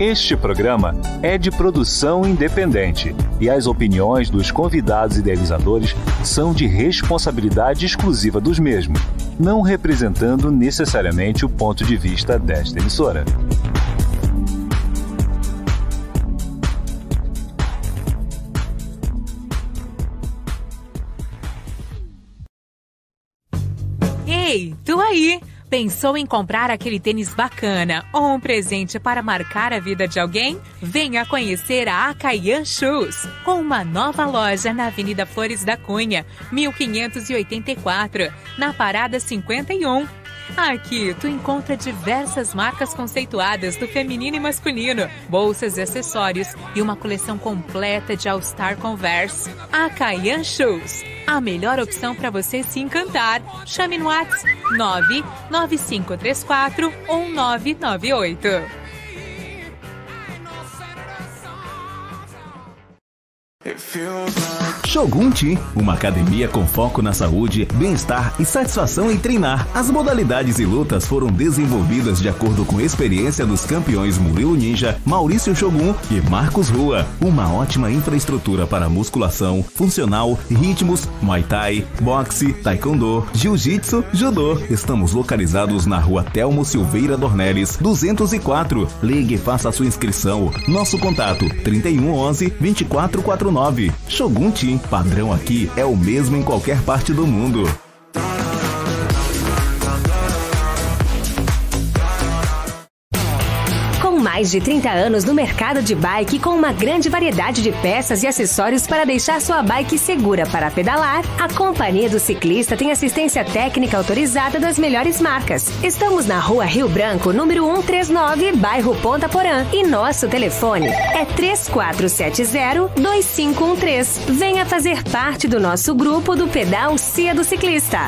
Este programa é de produção independente e as opiniões dos convidados idealizadores são de responsabilidade exclusiva dos mesmos, não representando necessariamente o ponto de vista desta emissora. Ei, tu aí! Pensou em comprar aquele tênis bacana ou um presente para marcar a vida de alguém? Venha conhecer a Acayan Shoes, com uma nova loja na Avenida Flores da Cunha, 1584, na Parada 51. Aqui tu encontra diversas marcas conceituadas do feminino e masculino, bolsas e acessórios e uma coleção completa de All Star Converse. Acayan Shoes a melhor opção para você se encantar. Chame no WhatsApp 99534 1998. Shogun Team, uma academia com foco na saúde, bem-estar e satisfação em treinar. As modalidades e lutas foram desenvolvidas de acordo com a experiência dos campeões Murilo Ninja, Maurício Shogun e Marcos Rua. Uma ótima infraestrutura para musculação, funcional, ritmos, muay thai, boxe, taekwondo, jiu-jitsu, judô. Estamos localizados na rua Telmo Silveira Dornelles, 204. Ligue e faça sua inscrição. Nosso contato 3111 2449 9. Shogun Team, padrão aqui é o mesmo em qualquer parte do mundo. Mais de 30 anos no mercado de bike com uma grande variedade de peças e acessórios para deixar sua bike segura para pedalar, a Companhia do Ciclista tem assistência técnica autorizada das melhores marcas. Estamos na Rua Rio Branco, número 139, bairro Ponta Porã, e nosso telefone é 3470-2513. Venha fazer parte do nosso grupo do Pedal Cia do Ciclista.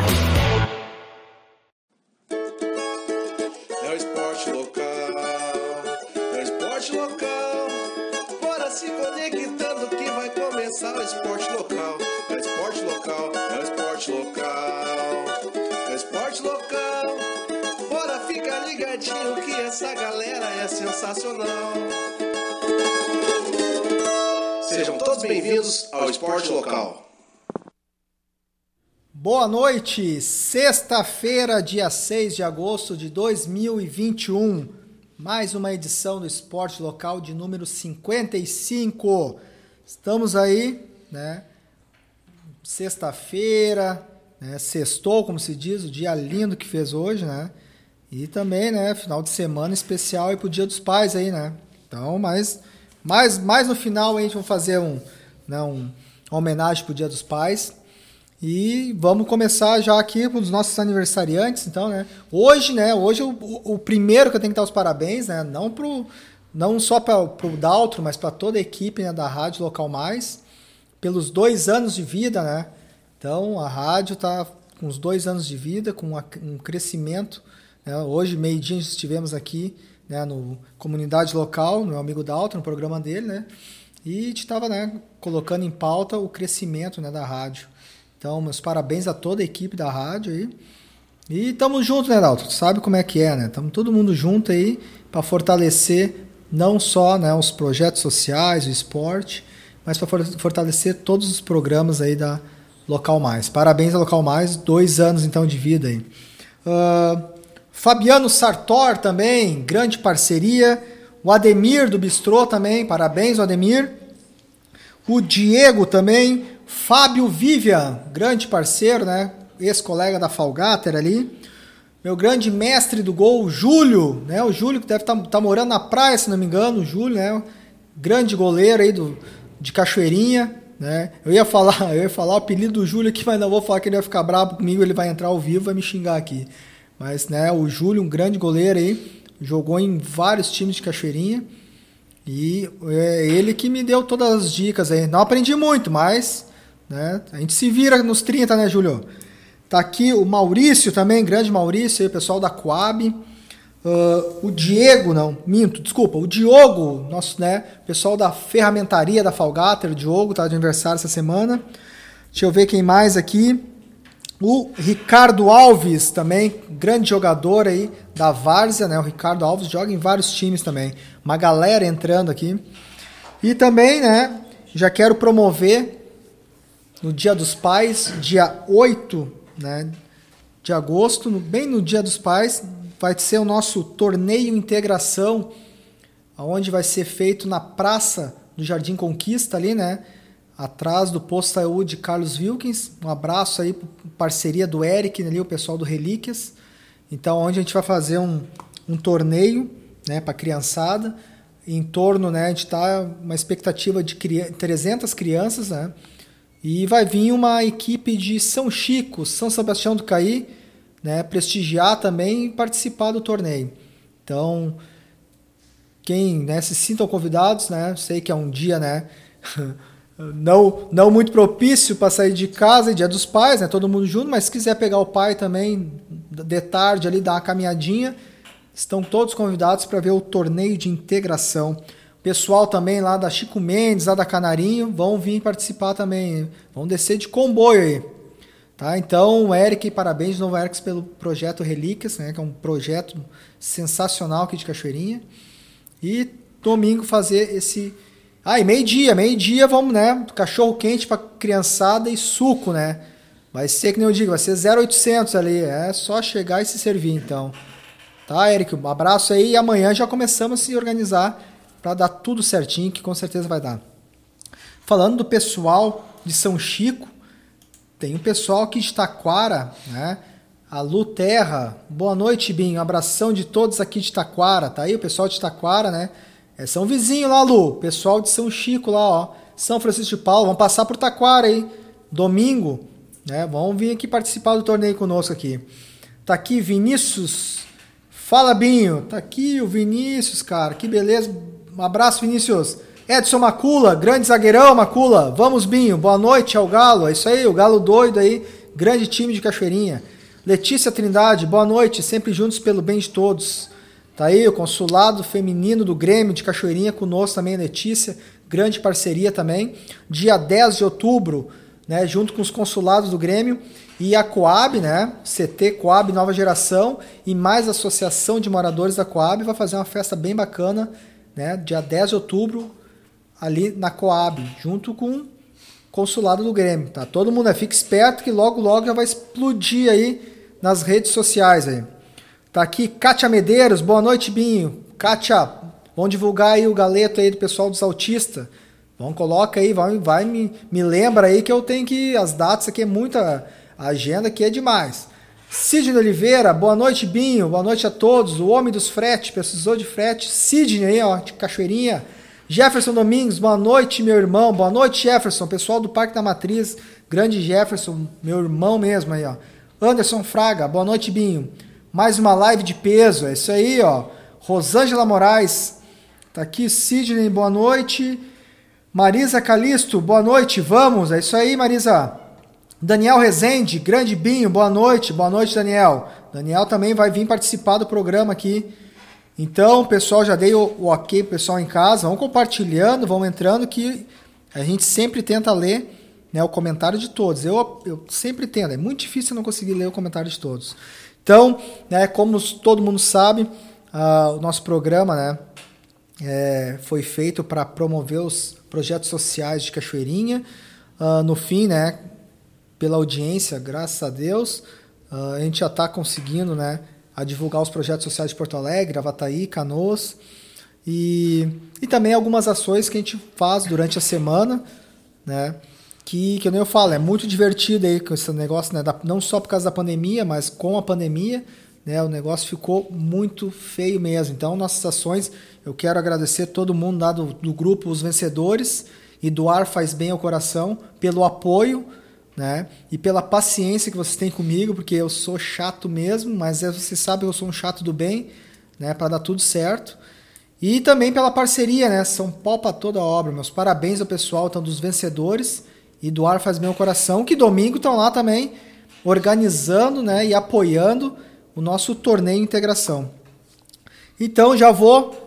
Essa galera é sensacional. Sejam todos bem-vindos ao Esporte Local. Boa noite, sexta-feira, dia 6 de agosto de 2021. Mais uma edição do Esporte Local de número 55. Estamos aí, né? Sexta-feira, né? Sextou, como se diz, o dia lindo que fez hoje, né? E também, né, final de semana especial aí pro Dia dos Pais aí, né? Então, mas mais, mais no final a gente vai fazer um, né, um, uma homenagem pro Dia dos Pais. E vamos começar já aqui com os nossos aniversariantes, então, né? Hoje, né, hoje o, o primeiro que eu tenho que dar os parabéns, né, não pro não só para o Daltro, mas para toda a equipe né, da Rádio Local Mais, pelos dois anos de vida, né? Então, a rádio está com os dois anos de vida, com um crescimento né? Hoje, meio-dia, estivemos aqui né, no Comunidade Local, no amigo Dalton, no programa dele, né? E estava né, colocando em pauta o crescimento né, da rádio. Então, meus parabéns a toda a equipe da rádio aí. E estamos juntos, né, Dalton? Sabe como é que é, né? Estamos todo mundo junto aí para fortalecer não só né, os projetos sociais, o esporte, mas para fortalecer todos os programas aí da Local Mais. Parabéns a Local Mais, dois anos então de vida aí. Uh, Fabiano Sartor também, grande parceria. O Ademir do Bistrô também, parabéns, Ademir. O Diego também. Fábio Vivian, grande parceiro, né? Ex-colega da Falgater ali. Meu grande mestre do gol, Júlio, né? O Júlio que deve estar tá, tá morando na praia, se não me engano, o Júlio, né? Grande goleiro aí do, de Cachoeirinha, né? Eu ia falar, eu ia falar o apelido do Júlio aqui, mas não vou falar que ele vai ficar bravo comigo, ele vai entrar ao vivo vai me xingar aqui. Mas né, o Júlio, um grande goleiro aí, jogou em vários times de Cachoeirinha. E é ele que me deu todas as dicas aí. Não aprendi muito, mas né, a gente se vira nos 30, né, Júlio? Tá aqui o Maurício também, grande Maurício, aí, pessoal da Coab. Uh, o Diego, não, minto, desculpa, o Diogo, nosso, né, pessoal da ferramentaria da Falgater, o Diogo, tá de aniversário essa semana. Deixa eu ver quem mais aqui. O Ricardo Alves também, grande jogador aí da Várzea, né? O Ricardo Alves joga em vários times também. Uma galera entrando aqui. E também, né, já quero promover no Dia dos Pais, dia 8, né, de agosto, bem no Dia dos Pais, vai ser o nosso torneio integração, onde vai ser feito na praça do Jardim Conquista ali, né? Atrás do posto saúde Carlos Wilkins. Um abraço aí parceria do Eric ali, o pessoal do Relíquias. Então, onde a gente vai fazer um, um torneio, né, para criançada, em torno, né, a gente tá uma expectativa de 300 crianças, né? E vai vir uma equipe de São Chico, São Sebastião do Caí, né, prestigiar também e participar do torneio. Então, quem né, se sintam convidados, né, sei que é um dia né, não, não muito propício para sair de casa, dia dos pais, né, todo mundo junto, mas se quiser pegar o pai também de tarde ali, dar uma caminhadinha, estão todos convidados para ver o torneio de integração. Pessoal também lá da Chico Mendes, lá da Canarinho, vão vir participar também. Vão descer de comboio aí. Tá? Então, Eric, parabéns de novo, Eric, pelo projeto Relíquias, né? que é um projeto sensacional aqui de Cachoeirinha. E domingo fazer esse. Ah, e meio-dia, meio-dia vamos, né? Cachorro quente para criançada e suco, né? Vai ser que nem eu digo, vai ser 0800 ali. É só chegar e se servir, então. Tá, Eric? Um abraço aí e amanhã já começamos a se organizar para dar tudo certinho, que com certeza vai dar. Falando do pessoal de São Chico, tem um pessoal aqui de Taquara, né? A Lu Terra, boa noite, Binho. Abração de todos aqui de Taquara. Tá aí o pessoal de Taquara, né? É São Vizinho lá, Lu. Pessoal de São Chico lá, ó. São Francisco de Paulo. Vamos passar por Taquara aí. Domingo, né? Vamos vir aqui participar do torneio conosco aqui. Tá aqui Vinícius. Fala, Binho. Tá aqui o Vinícius, cara. Que beleza. Um abraço, Vinícius. Edson Macula, grande zagueirão, Macula. Vamos, Binho. Boa noite ao Galo. É isso aí, o Galo doido aí. Grande time de Cachoeirinha. Letícia Trindade, boa noite. Sempre juntos pelo bem de todos. Tá aí o consulado feminino do Grêmio de Cachoeirinha conosco também, Letícia. Grande parceria também. Dia 10 de outubro, né, junto com os consulados do Grêmio e a Coab, né, CT Coab Nova Geração e mais a Associação de Moradores da Coab vai fazer uma festa bem bacana né, dia 10 de outubro, ali na Coab, junto com o consulado do Grêmio. Tá? Todo mundo aí, fica esperto que logo, logo já vai explodir aí nas redes sociais. Aí. Tá aqui Kátia Medeiros, boa noite, Binho. Kátia, vamos divulgar aí o galeto aí do pessoal dos autistas. Vamos, coloca aí, vai, vai me, me lembra aí que eu tenho que. As datas aqui é muita. Agenda aqui é demais. Sidney Oliveira, boa noite, Binho, boa noite a todos. O homem dos fretes, precisou de frete. Sidney aí, ó, de Cachoeirinha. Jefferson Domingos, boa noite, meu irmão. Boa noite, Jefferson, pessoal do Parque da Matriz. Grande Jefferson, meu irmão mesmo aí, ó. Anderson Fraga, boa noite, Binho. Mais uma live de peso, é isso aí, ó. Rosângela Moraes, tá aqui. Sidney, boa noite. Marisa Calisto, boa noite, vamos. É isso aí, Marisa. Daniel Rezende, grande Binho, boa noite, boa noite, Daniel. Daniel também vai vir participar do programa aqui. Então, pessoal, já dei o, o ok pessoal em casa. Vão compartilhando, vão entrando, que a gente sempre tenta ler né, o comentário de todos. Eu, eu sempre tento, é muito difícil não conseguir ler o comentário de todos. Então, né, como todo mundo sabe, uh, o nosso programa né, é, foi feito para promover os projetos sociais de Cachoeirinha. Uh, no fim, né, pela audiência, graças a Deus. Uh, a gente já está conseguindo né, a divulgar os projetos sociais de Porto Alegre, Avataí, Canoas. E, e também algumas ações que a gente faz durante a semana, né? Que, que nem eu falo, é muito divertido aí com esse negócio, né? Da, não só por causa da pandemia, mas com a pandemia, né? O negócio ficou muito feio mesmo. Então, nossas ações, eu quero agradecer todo mundo lá do, do grupo Os Vencedores e do Ar Faz Bem ao Coração pelo apoio, né? E pela paciência que vocês têm comigo, porque eu sou chato mesmo, mas é, vocês sabem que eu sou um chato do bem, né? Para dar tudo certo. E também pela parceria, né? São pau para toda a obra. Meus parabéns ao pessoal então, dos vencedores e do Ar Faz Meu Coração, que domingo estão lá também organizando né? e apoiando o nosso torneio integração. Então já vou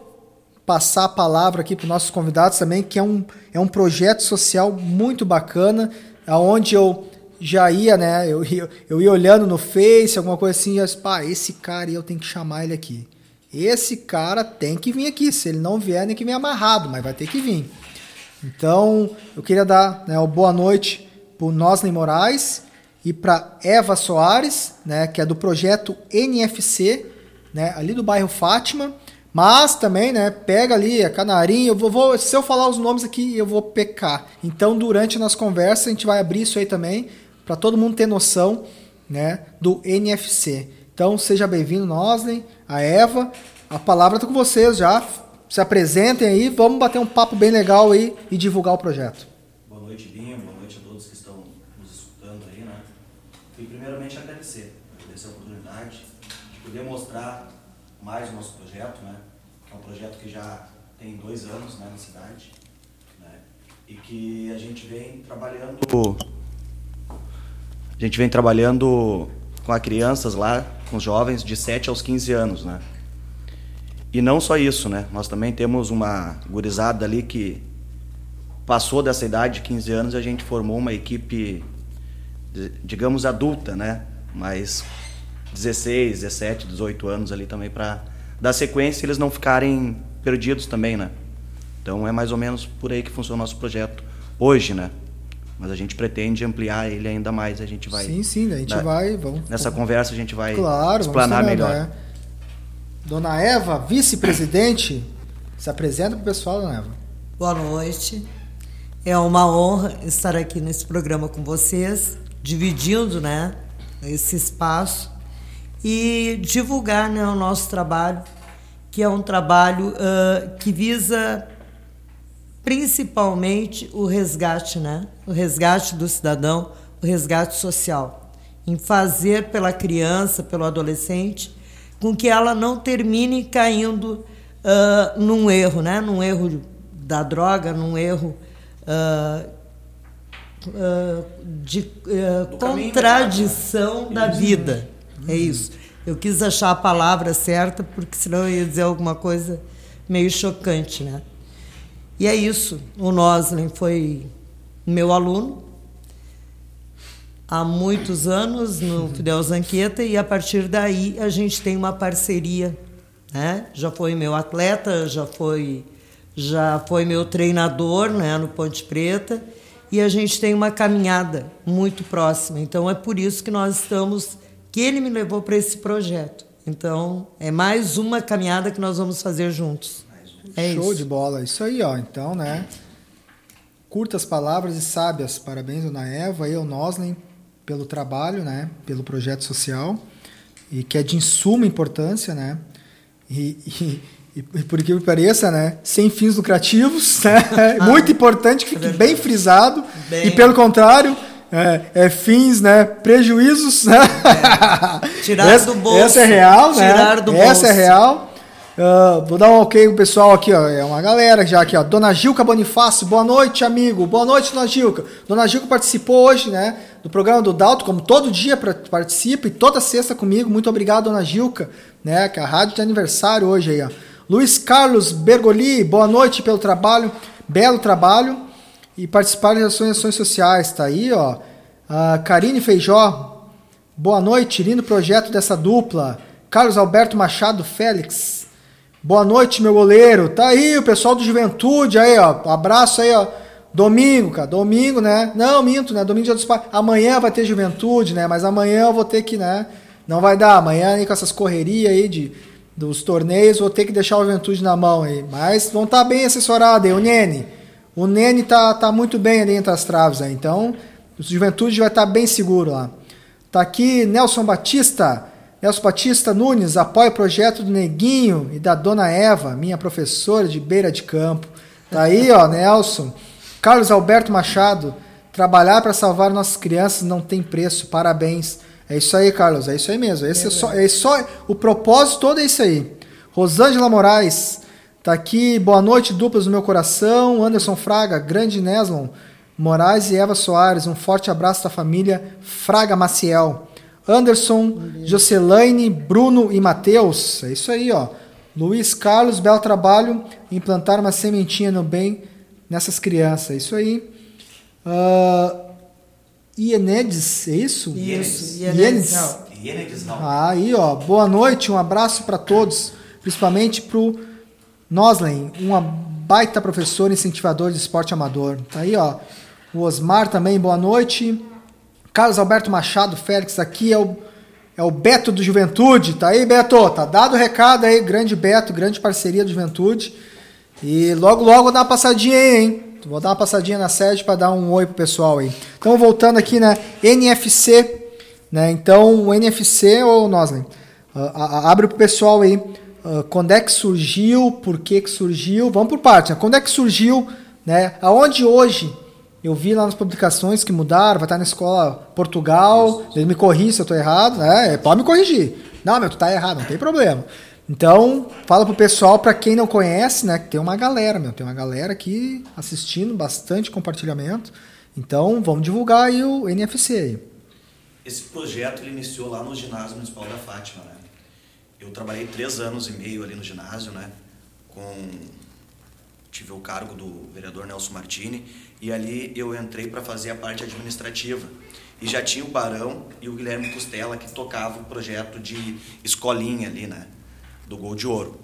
passar a palavra aqui para os nossos convidados também, que é um, é um projeto social muito bacana, onde eu já ia, né? Eu, eu, ia olhando no Face, alguma coisa assim, e pá, esse cara eu tenho que chamar ele aqui. Esse cara tem que vir aqui. Se ele não vier, nem que vir amarrado, mas vai ter que vir. Então, eu queria dar né, uma boa noite para o Nosley Moraes e para Eva Soares, né, que é do projeto NFC, né, ali do bairro Fátima. Mas também, né, pega ali a Canarinho, eu vou, vou, se eu falar os nomes aqui, eu vou pecar. Então, durante a nossa conversa, a gente vai abrir isso aí também, para todo mundo ter noção, né, do NFC. Então, seja bem-vindo, Nosley, a Eva. A palavra está com vocês já. Se apresentem aí, vamos bater um papo bem legal aí e divulgar o projeto. Boa noite, Binho. Boa noite a todos que estão nos escutando aí, né? E primeiramente agradecer, agradecer a oportunidade de poder mostrar mais o nosso projeto, né? Que é um projeto que já tem dois anos né, na cidade, né? E que a gente vem trabalhando. A gente vem trabalhando com as crianças lá, com os jovens de 7 aos 15 anos, né? E não só isso, né? Nós também temos uma gurizada ali que passou dessa idade de 15 anos e a gente formou uma equipe, digamos, adulta, né? Mas 16, 17, 18 anos ali também para dar sequência e eles não ficarem perdidos também, né? Então é mais ou menos por aí que funciona o nosso projeto hoje, né? Mas a gente pretende ampliar ele ainda mais. A gente vai. Sim, sim, a gente vai. Vamos, nessa conversa a gente vai claro, explanar melhor. É. Dona Eva, vice-presidente, se apresenta para o pessoal, Dona Eva. Boa noite. É uma honra estar aqui nesse programa com vocês, dividindo né, esse espaço e divulgar né, o nosso trabalho, que é um trabalho uh, que visa principalmente o resgate, né? O resgate do cidadão, o resgate social, em fazer pela criança, pelo adolescente, com que ela não termine caindo uh, num erro, né? Num erro da droga, num erro uh, uh, de contradição da vida. É isso. Eu quis achar a palavra certa, porque senão eu ia dizer alguma coisa meio chocante, né? E é isso. O Noslin foi meu aluno há muitos anos no Fidel Zanqueta e a partir daí a gente tem uma parceria, né? Já foi meu atleta, já foi já foi meu treinador, né, no Ponte Preta, e a gente tem uma caminhada muito próxima. Então é por isso que nós estamos que ele me levou para esse projeto. Então é mais uma caminhada que nós vamos fazer juntos. É Show isso. de bola. Isso aí, ó. Então, né? Curtas palavras e sábias. Parabéns, dona Eva e ao Noslin pelo trabalho, né? Pelo projeto social. E que é de insuma importância, né? E, e, e por que me pareça, né? Sem fins lucrativos, né? Ah, Muito importante que fique é bem frisado. Bem... E pelo contrário, é, é, fins, né? Prejuízos, né? É. Tirar essa, do bolso. Essa é real, né? Tirar do essa bolso. é real. Uh, vou dar um ok pro pessoal aqui, ó. É uma galera já aqui, ó. Dona Gilca Bonifácio, boa noite, amigo. Boa noite, Dona Gilca. Dona Gilca participou hoje, né? Do programa do Dalto, como todo dia participa e toda sexta comigo. Muito obrigado, Dona Gilca, né? Que é a rádio de aniversário hoje aí, ó. Luiz Carlos Bergoli, boa noite pelo trabalho, belo trabalho. E participar das ações, ações sociais, tá aí, ó. Uh, Karine Feijó, boa noite, lindo projeto dessa dupla. Carlos Alberto Machado Félix, Boa noite, meu goleiro. Tá aí o pessoal do Juventude aí, ó. Abraço aí, ó. Domingo, cara. Domingo, né? Não, minto, né? Domingo dia dos pais. Amanhã vai ter Juventude, né? Mas amanhã eu vou ter que, né? Não vai dar. Amanhã aí com essas correrias aí de, dos torneios, vou ter que deixar o Juventude na mão aí. Mas vão estar tá bem assessorados aí. O Nene. O Nene tá, tá muito bem ali entre as traves aí. Então, o Juventude vai estar tá bem seguro lá. Tá aqui Nelson Batista. Nelson Batista Nunes apoia o projeto do Neguinho e da Dona Eva, minha professora de beira de campo. Tá aí, ó, Nelson. Carlos Alberto Machado, trabalhar para salvar nossas crianças não tem preço. Parabéns. É isso aí, Carlos. É isso aí mesmo. Esse é, é só, é só o propósito todo é isso aí. Rosângela Moraes, tá aqui. Boa noite, duplas no meu coração. Anderson Fraga, grande Neslon Moraes e Eva Soares. Um forte abraço da família Fraga Maciel. Anderson, Jocelaine, Bruno e Matheus. É isso aí, ó. Luiz Carlos, belo trabalho. Implantar uma sementinha no bem nessas crianças. É isso aí. Uh, Ienedes, é isso? Isso, Ienedes. Ienedes. Ah, aí, ó. Boa noite, um abraço para todos, principalmente pro Noslen, uma baita professor incentivador de esporte amador. Tá aí, ó. O Osmar também, boa noite. Carlos Alberto Machado Félix aqui é o é o Beto do Juventude. Tá aí, Beto? Tá dado o recado aí, grande Beto, grande parceria do Juventude. E logo, logo dar uma passadinha aí, hein? Vou dar uma passadinha na sede para dar um oi pro pessoal aí. Então, voltando aqui na NFC, né? Então, o NFC, ô Nosley, uh, abre pro pessoal aí. Uh, quando é que surgiu, por que que surgiu, vamos por parte, né? Quando é que surgiu, né? Aonde hoje eu vi lá nas publicações que mudaram, vai estar na escola Portugal, Isso. ele me corrige se eu estou errado, né? Pode me corrigir. Não, meu, tu tá errado, não tem problema. Então, fala pro pessoal, para quem não conhece, né, que tem uma galera, meu, tem uma galera aqui assistindo, bastante compartilhamento. Então, vamos divulgar aí o NFC aí. Esse projeto ele iniciou lá no ginásio municipal da Fátima, né? Eu trabalhei três anos e meio ali no ginásio, né? Com tive o cargo do vereador Nelson Martini e ali eu entrei para fazer a parte administrativa. E já tinha o Barão e o Guilherme Costela que tocava o projeto de escolinha ali, né, do Gol de Ouro.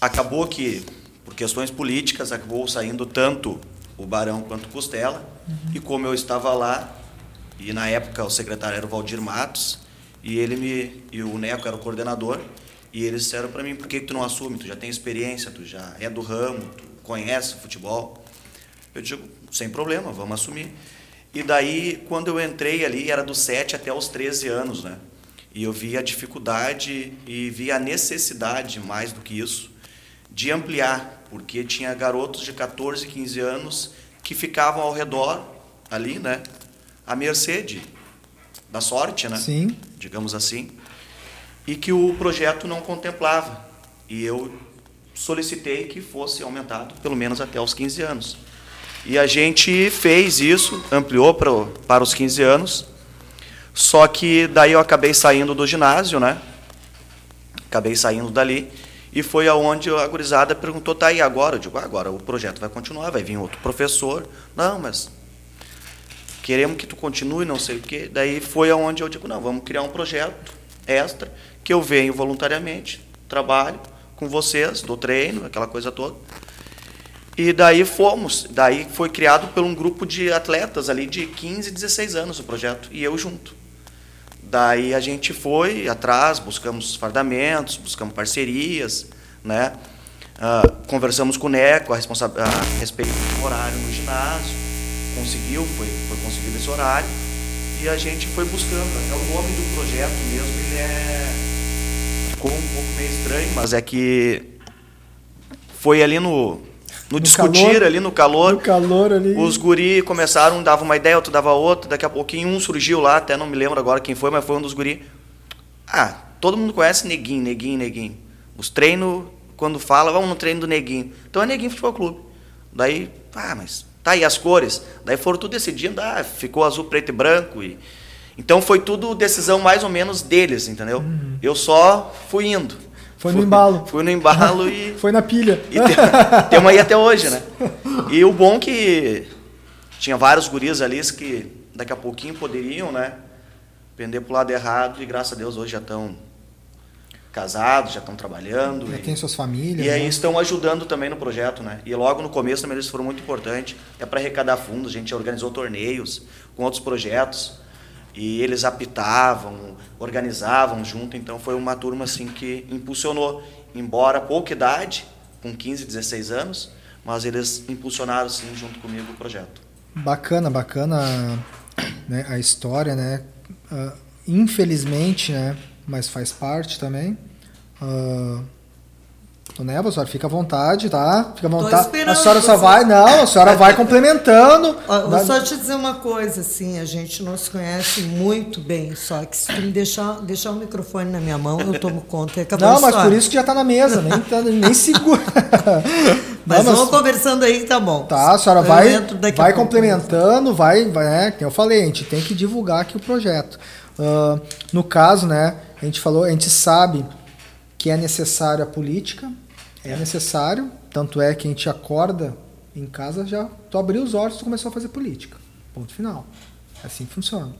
Acabou que, por questões políticas, acabou saindo tanto o Barão quanto o Costela, uhum. e como eu estava lá, e na época o secretário era o Valdir Matos, e ele me e o Neco era o coordenador, e eles disseram para mim, por que, que tu não assume? Tu já tem experiência, tu já é do ramo, tu conhece futebol. Eu digo, sem problema, vamos assumir. E daí, quando eu entrei ali, era dos 7 até os 13 anos, né? E eu vi a dificuldade e vi a necessidade, mais do que isso, de ampliar, porque tinha garotos de 14, 15 anos que ficavam ao redor, ali, né? À mercê de, da sorte, né? Sim. Digamos assim. E que o projeto não contemplava. E eu solicitei que fosse aumentado pelo menos até os 15 anos. E a gente fez isso, ampliou para, para os 15 anos. Só que daí eu acabei saindo do ginásio, né? Acabei saindo dali. E foi aonde a gurizada perguntou, tá aí agora? Eu digo, ah, agora o projeto vai continuar, vai vir outro professor. Não, mas queremos que tu continue, não sei o quê. Daí foi aonde eu digo, não, vamos criar um projeto extra, que eu venho voluntariamente, trabalho, com vocês, do treino, aquela coisa toda. E daí fomos. Daí foi criado por um grupo de atletas ali de 15, 16 anos o projeto, e eu junto. Daí a gente foi atrás, buscamos fardamentos, buscamos parcerias, né? Uh, conversamos com o Neco a, a respeito do horário no ginásio, conseguiu, foi, foi conseguido esse horário, e a gente foi buscando. É o nome do projeto mesmo, ele é ficou um pouco meio estranho, mas é que foi ali no, no, no discutir, calor, ali no calor. No calor ali. Os guri começaram, dava uma ideia, outro dava outra, daqui a pouquinho um surgiu lá, até não me lembro agora quem foi, mas foi um dos guri. Ah, todo mundo conhece Neguinho, Neguinho, Neguinho. Os treinos, quando fala, vamos no treino do Neguinho. Então é Neguinho Futebol Clube. Daí, ah, mas tá aí as cores. Daí foram tudo decidindo, ah, ficou azul, preto e branco e então foi tudo decisão mais ou menos deles, entendeu? Uhum. Eu só fui indo. Foi no embalo. Fui no embalo e. foi na pilha. E tem, aí até hoje, né? E o bom que tinha vários guris ali que daqui a pouquinho poderiam, né? Pender pro lado errado e graças a Deus hoje já estão casados, já estão trabalhando. Já e, tem suas famílias. E aí né? estão ajudando também no projeto, né? E logo no começo também eles foram muito importantes. É para arrecadar fundos, a gente organizou torneios com outros projetos e eles apitavam, organizavam junto, então foi uma turma assim que impulsionou, embora pouca idade, com 15, 16 anos, mas eles impulsionaram sim junto comigo o projeto. Bacana, bacana né, a história, né? Uh, infelizmente, né? Mas faz parte também. Uh, né, a senhora fica à vontade, tá? Fica à vontade. A senhora só vai, não, a senhora vai complementando. Ó, vou só te dizer uma coisa, assim, a gente não se conhece muito bem, só que se tu me deixar, deixar o microfone na minha mão, eu tomo conta. Acabou não, mas por isso que já tá na mesa, nem, tá, nem segura. mas, não, vamos conversando aí, tá bom. Tá, a senhora eu vai, vai complementando, vai, vai, né? Como eu falei, a gente tem que divulgar aqui o projeto. Uh, no caso, né, a gente falou, a gente sabe que é necessário a política, é necessário, tanto é que a gente acorda em casa já, tu abriu os olhos, tu começou a fazer política. Ponto final. Assim funciona.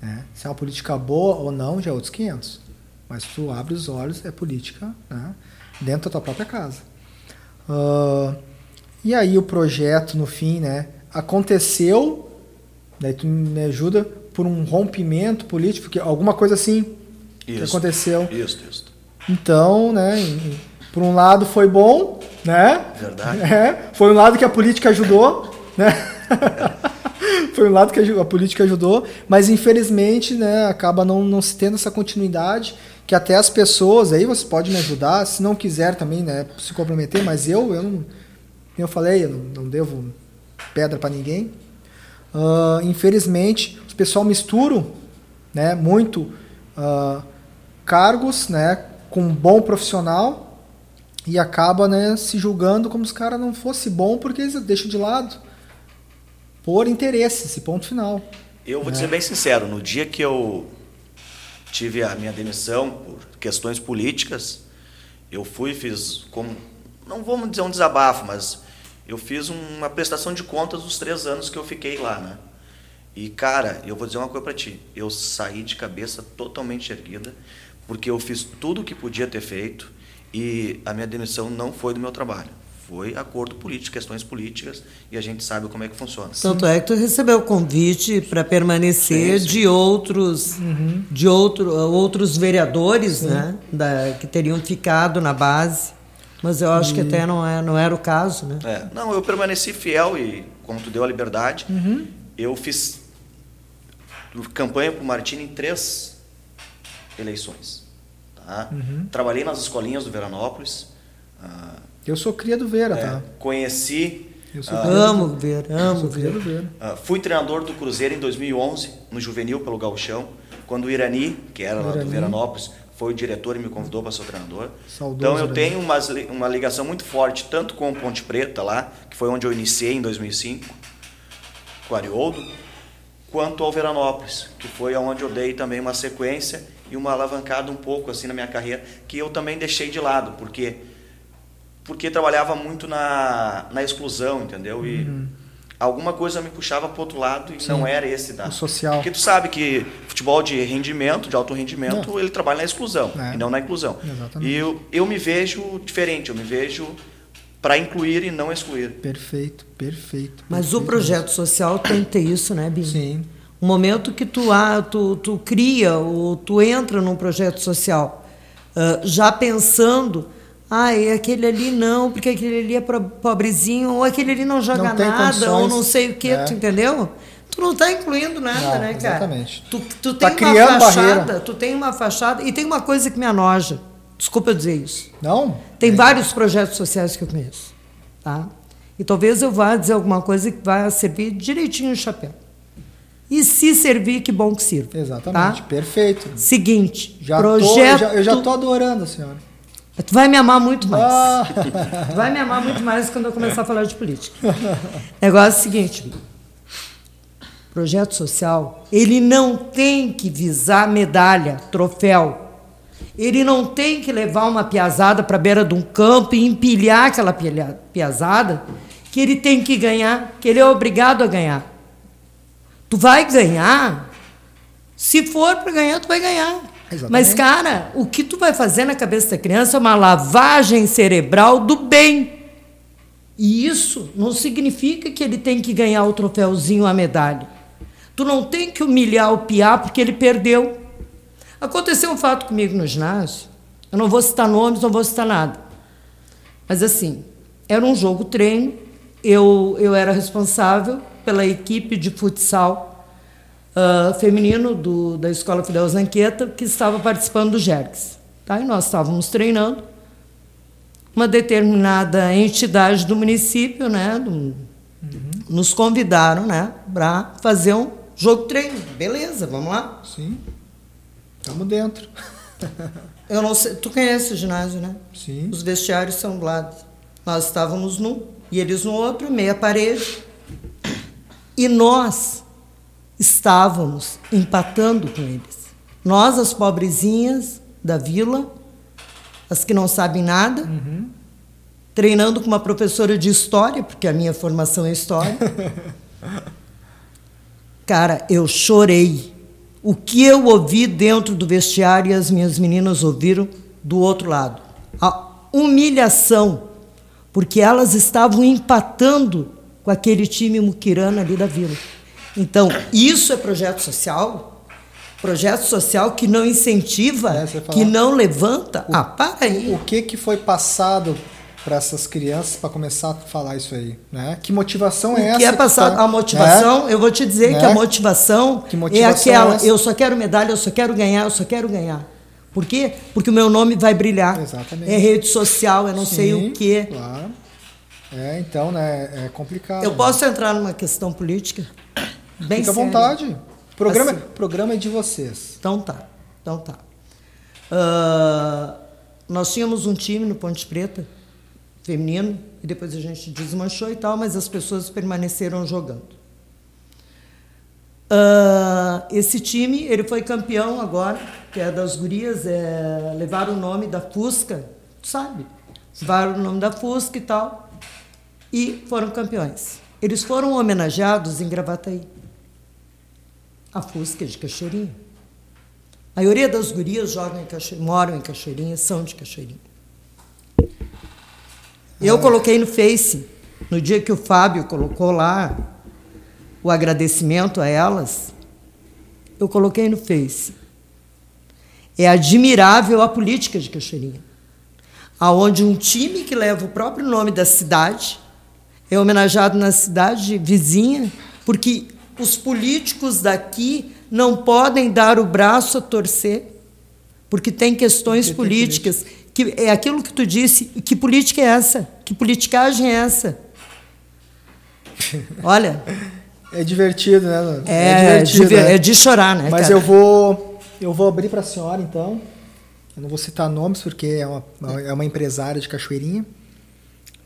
Né? Se é uma política boa ou não, já é outros 500. Mas tu abre os olhos, é política né? dentro da tua própria casa. Uh, e aí o projeto, no fim, né, aconteceu, daí tu me ajuda, por um rompimento político, porque alguma coisa assim que aconteceu. Isso, isso. Então, né, por um lado foi bom, né? Verdade. É, foi um lado que a política ajudou, né? foi um lado que a política ajudou, mas infelizmente, né, acaba não, não se tendo essa continuidade que até as pessoas, aí você pode me ajudar, se não quiser também, né, se comprometer, mas eu, eu não, eu falei, eu não, não devo pedra para ninguém. Uh, infelizmente, o pessoal mistura, né, muito uh, cargos, né, com um bom profissional e acaba, né, se julgando como se os cara não fosse bom porque eles deixam de lado por interesse, esse ponto final. Eu vou né? dizer bem sincero, no dia que eu tive a minha demissão por questões políticas, eu fui fiz como não vamos dizer um desabafo, mas eu fiz uma prestação de contas dos três anos que eu fiquei lá, né? E cara, eu vou dizer uma coisa para ti, eu saí de cabeça totalmente erguida, porque eu fiz tudo o que podia ter feito e a minha demissão não foi do meu trabalho. Foi acordo político, questões políticas, e a gente sabe como é que funciona. Tanto é que tu recebeu o convite para permanecer sim, sim. de outros uhum. de outro, outros vereadores né, da, que teriam ficado na base. Mas eu acho que até não, é, não era o caso, né? É, não, eu permaneci fiel e, como tu deu a liberdade, uhum. eu fiz campanha para o Martini em três eleições. Tá? Uhum. Trabalhei nas escolinhas do Veranópolis. Uh, eu sou cria do Vera, é, tá? Conheci. Eu sou uh, amo Vera, amo Vera. Vera. Uh, fui treinador do Cruzeiro em 2011, no Juvenil, pelo Gauchão, quando o Irani, que era lá do Veranópolis, foi o diretor e me convidou para ser treinador. Saudoso, então eu tenho uma, uma ligação muito forte, tanto com o Ponte Preta lá, que foi onde eu iniciei em 2005, com o Arioldo, quanto ao Veranópolis, que foi onde eu dei também uma sequência e uma alavancada um pouco assim na minha carreira, que eu também deixei de lado, porque porque trabalhava muito na, na exclusão, entendeu? E uhum. alguma coisa me puxava para outro lado e Sim. não era esse da o social. Porque tu sabe que futebol de rendimento, de alto rendimento, ele trabalha na exclusão é. e não na inclusão. Exatamente. E eu, eu me vejo diferente, eu me vejo para incluir e não excluir. Perfeito, perfeito. Mas perfeito o projeto social tem que ter isso, né, Bim? Sim. O momento que tu, ah, tu, tu cria ou tu entra num projeto social, uh, já pensando, ah, aquele ali não, porque aquele ali é pobrezinho, ou aquele ali não joga não nada, ou não sei o que, é. tu entendeu? Tu não está incluindo nada, não, né, cara? Exatamente. Tu, tu tá tem uma fachada, barreira. tu tem uma fachada, e tem uma coisa que me anoja. Desculpa eu dizer isso. Não? Tem é. vários projetos sociais que eu conheço. Tá? E talvez eu vá dizer alguma coisa que vai servir direitinho no chapéu. E se servir, que bom que sirva. Exatamente, tá? perfeito. Seguinte, já projeto... Tô, eu, já, eu já estou adorando a senhora. Tu vai me amar muito mais. Ah. Vai me amar muito mais quando eu começar a falar de política. Negócio é o seguinte, projeto social, ele não tem que visar medalha, troféu. Ele não tem que levar uma piazada para a beira de um campo e empilhar aquela piazada que ele tem que ganhar, que ele é obrigado a ganhar. Tu vai ganhar, se for para ganhar, tu vai ganhar. Exatamente. Mas, cara, o que tu vai fazer na cabeça da criança é uma lavagem cerebral do bem. E isso não significa que ele tem que ganhar o troféuzinho, a medalha. Tu não tem que humilhar o piá porque ele perdeu. Aconteceu um fato comigo no ginásio. Eu não vou citar nomes, não vou citar nada. Mas assim, era um jogo treino. Eu, eu era responsável pela equipe de futsal uh, feminino do, da Escola Fidel Zanqueta, que estava participando do Jergs. Tá? E nós estávamos treinando. Uma determinada entidade do município né, do, uhum. nos convidaram né, para fazer um jogo treino. Beleza, vamos lá? Sim. Estamos dentro. Eu não sei, tu conhece o ginásio, né? Sim. Os vestiários são do lado. Nós estávamos num e eles no outro, meia parede. E nós estávamos empatando com eles. Nós, as pobrezinhas da vila, as que não sabem nada, uhum. treinando com uma professora de história, porque a minha formação é história. Cara, eu chorei. O que eu ouvi dentro do vestiário e as minhas meninas ouviram do outro lado. A humilhação, porque elas estavam empatando com aquele time muquirana ali da vila. Então, isso é projeto social? Projeto social que não incentiva, É, que não levanta? ah, para aí. O que que foi passado para essas crianças para começar a falar isso aí, né? Que motivação é O essa? que é que passado? tá- a motivação, né? eu vou te dizer Né? que a motivação, Que motivação é aquela, é essa? eu só quero medalha, eu só quero ganhar, eu só quero ganhar. Por quê? Porque o meu nome vai brilhar. Exatamente. É rede social, eu não sei Sim, o quê. Claro. É, então, né? É complicado. Eu posso entrar numa questão política? Bem Fica à séria. vontade. O programa, Assim. programa é de vocês. Então tá, então tá. Ah, nós tínhamos um time no Ponte Preta, feminino, e depois a gente desmanchou e tal, mas as pessoas permaneceram jogando. Ah, esse time, ele foi campeão agora, que é das gurias, é, levaram o nome da Fusca, sabe? Levaram o nome da Fusca e tal, e foram campeões. Eles foram homenageados em Gravataí. A Fusca é de Cachoeirinha. A maioria das gurias jogam em moram em Cachoeirinha, são de Cachoeirinha. Eu coloquei no Face, no dia que o Fábio colocou lá o agradecimento a elas, eu coloquei no Face. É admirável a política de Cachoeirinha, aonde um time que leva o próprio nome da cidade é homenageado na cidade vizinha, porque os políticos daqui não podem dar o braço a torcer, porque tem questões Porque tem políticas. Que é aquilo que tu disse. Que política é essa? Que politicagem é essa? Olha, É divertido, né? Nando? é, de, né? é de chorar, né? Mas cara? eu vou, eu vou abrir para a senhora, então. Eu não vou citar nomes, porque é uma, é uma empresária de Cachoeirinha,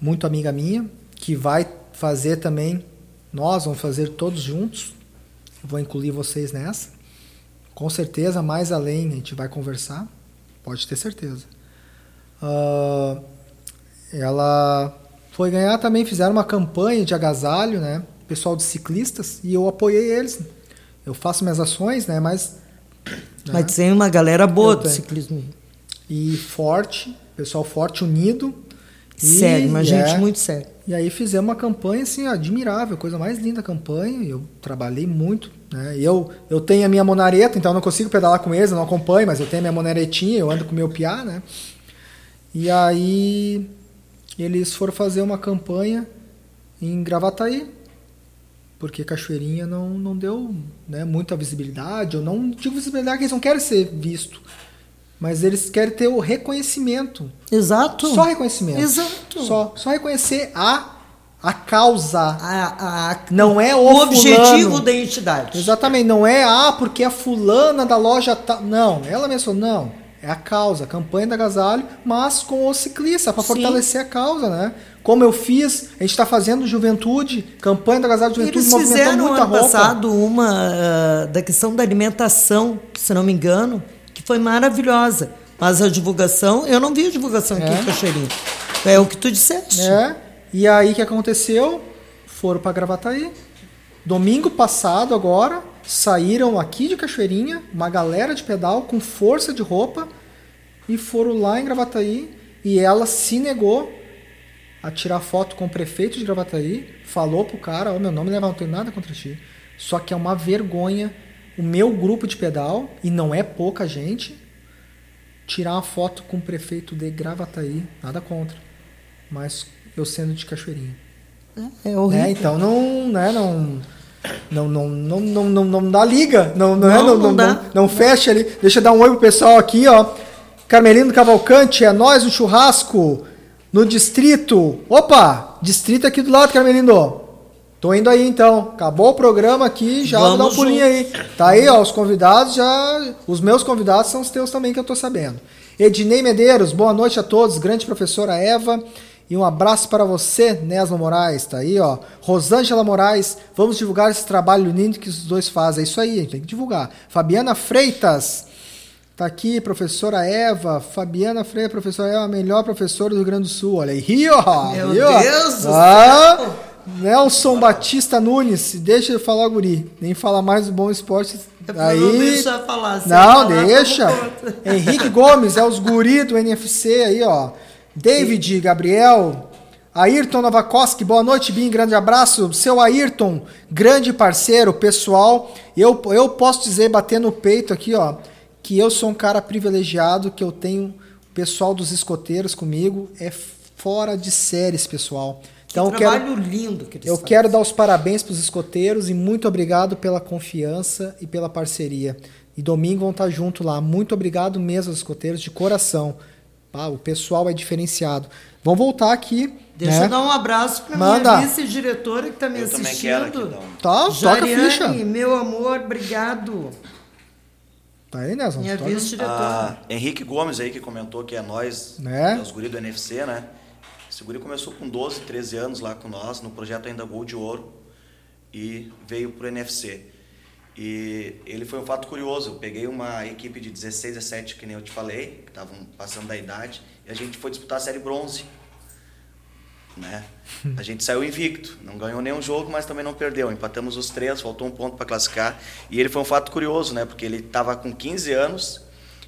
muito amiga minha, que vai fazer também, nós vamos fazer todos juntos. Vou incluir vocês nessa. Com certeza, mais além, a gente vai conversar, pode ter certeza. Ah, ela foi ganhar também, fizeram uma campanha de agasalho, né? Pessoal de ciclistas, e eu apoiei eles. Eu faço minhas ações, né? Mas. Mas né? tem uma galera boa Eu do tenho. ciclismo. E forte, pessoal forte, unido. Sério, gente é, muito séria. E aí fizemos uma campanha assim, admirável, coisa mais linda a campanha. Eu trabalhei muito. Né? Eu, eu tenho a minha monareta, então eu não consigo pedalar com eles, eu não acompanho, mas eu tenho a minha monaretinha, eu ando com o meu piá, né? E aí eles foram fazer uma campanha em Gravataí, porque Cachoeirinha não, não deu né, muita visibilidade, eu não digo visibilidade que eles não querem ser visto, mas eles querem ter o reconhecimento. Exato. Só reconhecimento. Exato. Só, só reconhecer a, a causa. A- a- Não é o, o objetivo da entidade. Exatamente, não é ah, porque a fulana da loja tá. Não, ela falou, não. É a causa, a campanha da agasalho, mas com o ciclista, para fortalecer a causa, né? Como eu fiz, a gente está fazendo juventude, campanha da agasalho de juventude, Eles movimentando fizeram muita ano roupa. passado uma ah, da questão da alimentação, se não me engano, que foi maravilhosa. Mas a divulgação, eu não vi a divulgação aqui É. em Cachoeirinha. É o que tu disseste. É. E aí o que aconteceu? Foram para Gravataí. Domingo passado agora, saíram aqui de Cachoeirinha, uma galera de pedal com força de roupa e foram lá em Gravataí e ela se negou a tirar foto com o prefeito de Gravataí, falou pro cara, ó, meu nome não tenho nada contra ti. Só que é uma vergonha o meu grupo de pedal, e não é pouca gente, tirar uma foto com o prefeito de Gravataí, nada contra. Mas eu sendo de Cachoeirinha. É horrível. Né? Então não, né, não, não, não, não, não, não, não dá liga, não, não, é, Não, não, não não, não, não fecha ali. Deixa eu dar um oi pro pessoal aqui, ó. Carmelino Cavalcante, é nós no churrasco no distrito. Opa, distrito aqui do lado, Carmelino. Tô indo aí então. Acabou o programa aqui, já vou dar um Vamos pulinho aí. Tá aí, ó, os convidados já, os meus convidados são os teus também que eu tô sabendo. Ednei Medeiros, boa noite a todos, grande professora Eva. E um abraço para você, Nesma Moraes, tá aí, ó. Rosângela Moraes, vamos divulgar esse trabalho lindo que os dois fazem. É isso aí, a gente tem que divulgar. Fabiana Freitas, tá aqui, professora Eva. Fabiana Freitas, professora Eva, a melhor professora do Rio Grande do Sul. Olha aí, ó. Meu aí, ó. Deus do Ah, Nelson Batista Nunes, deixa eu falar, guri. Nem falar mais do bom esporte. Pra Aí... não deixar falar. se eu Não, falar, deixa. eu. Henrique Gomes, é os guri do NFC aí, ó. David, Gabriel, Ayrton Novakoski, boa noite, Bim, grande abraço. Seu Ayrton, grande parceiro, pessoal. Eu, eu posso dizer, bater no peito aqui, ó, que eu sou um cara privilegiado, que eu tenho o pessoal dos escoteiros comigo. É fora de séries, pessoal. Então, que quero, trabalho lindo que eles eu fazem. quero dar os parabéns para os escoteiros e muito obrigado pela confiança e pela parceria. E domingo vão estar junto lá. Muito obrigado mesmo aos escoteiros, de coração. Ah, o pessoal é diferenciado. Vamos voltar aqui. Deixa né? eu dar um abraço para Manda. minha vice-diretora que está me Eu assistindo. quero um- Tá, toca a Jariane, ficha. meu amor, obrigado. Tá aí, Nelson? Minha Toca. vice-diretora. Ah, Henrique Gomes aí que comentou que é nós, Né? é os guri do NFC, né? Esse guri começou com 12, 13 anos lá com nós, no projeto ainda Gol de Ouro, e veio pro NFC. E ele foi um fato curioso, eu peguei uma equipe de 16, 17, que nem eu te falei, que estavam passando da idade, e a gente foi disputar a Série Bronze. Né? A gente saiu invicto, não ganhou nenhum jogo, mas também não perdeu. Empatamos os três, faltou um ponto para classificar. E ele foi um fato curioso, né? Porque ele estava com 15 anos,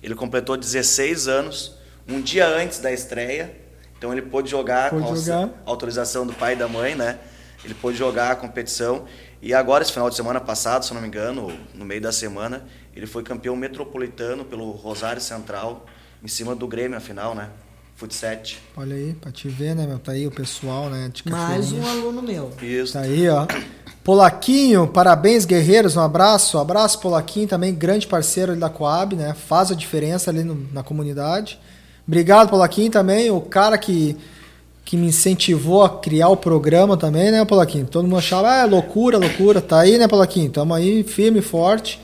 ele completou 16 anos, um dia antes da estreia. Então ele pôde jogar Pôde com a jogar. autorização do pai e da mãe, né? Ele pôde jogar a competição. E agora, esse final de semana passado, se eu não me engano, no meio da semana, ele foi campeão metropolitano pelo Rosário Central, em cima do Grêmio, afinal, né? Futset. Olha aí, pra te ver, né, meu? Tá aí o pessoal, né? De Mais um aluno meu. Isso. Tá aí, ó. Polaquinho, parabéns, guerreiros. Um abraço. Abraço, Polaquinho, também grande parceiro ali da Coab, né? Faz a diferença ali no- na comunidade. Obrigado, Polaquinho, também. O cara que, que me incentivou a criar o programa também, né, Polaquinho? Todo mundo achava, ah, é loucura, loucura. Tá aí, né, Polaquinho? Tamo aí, firme e forte.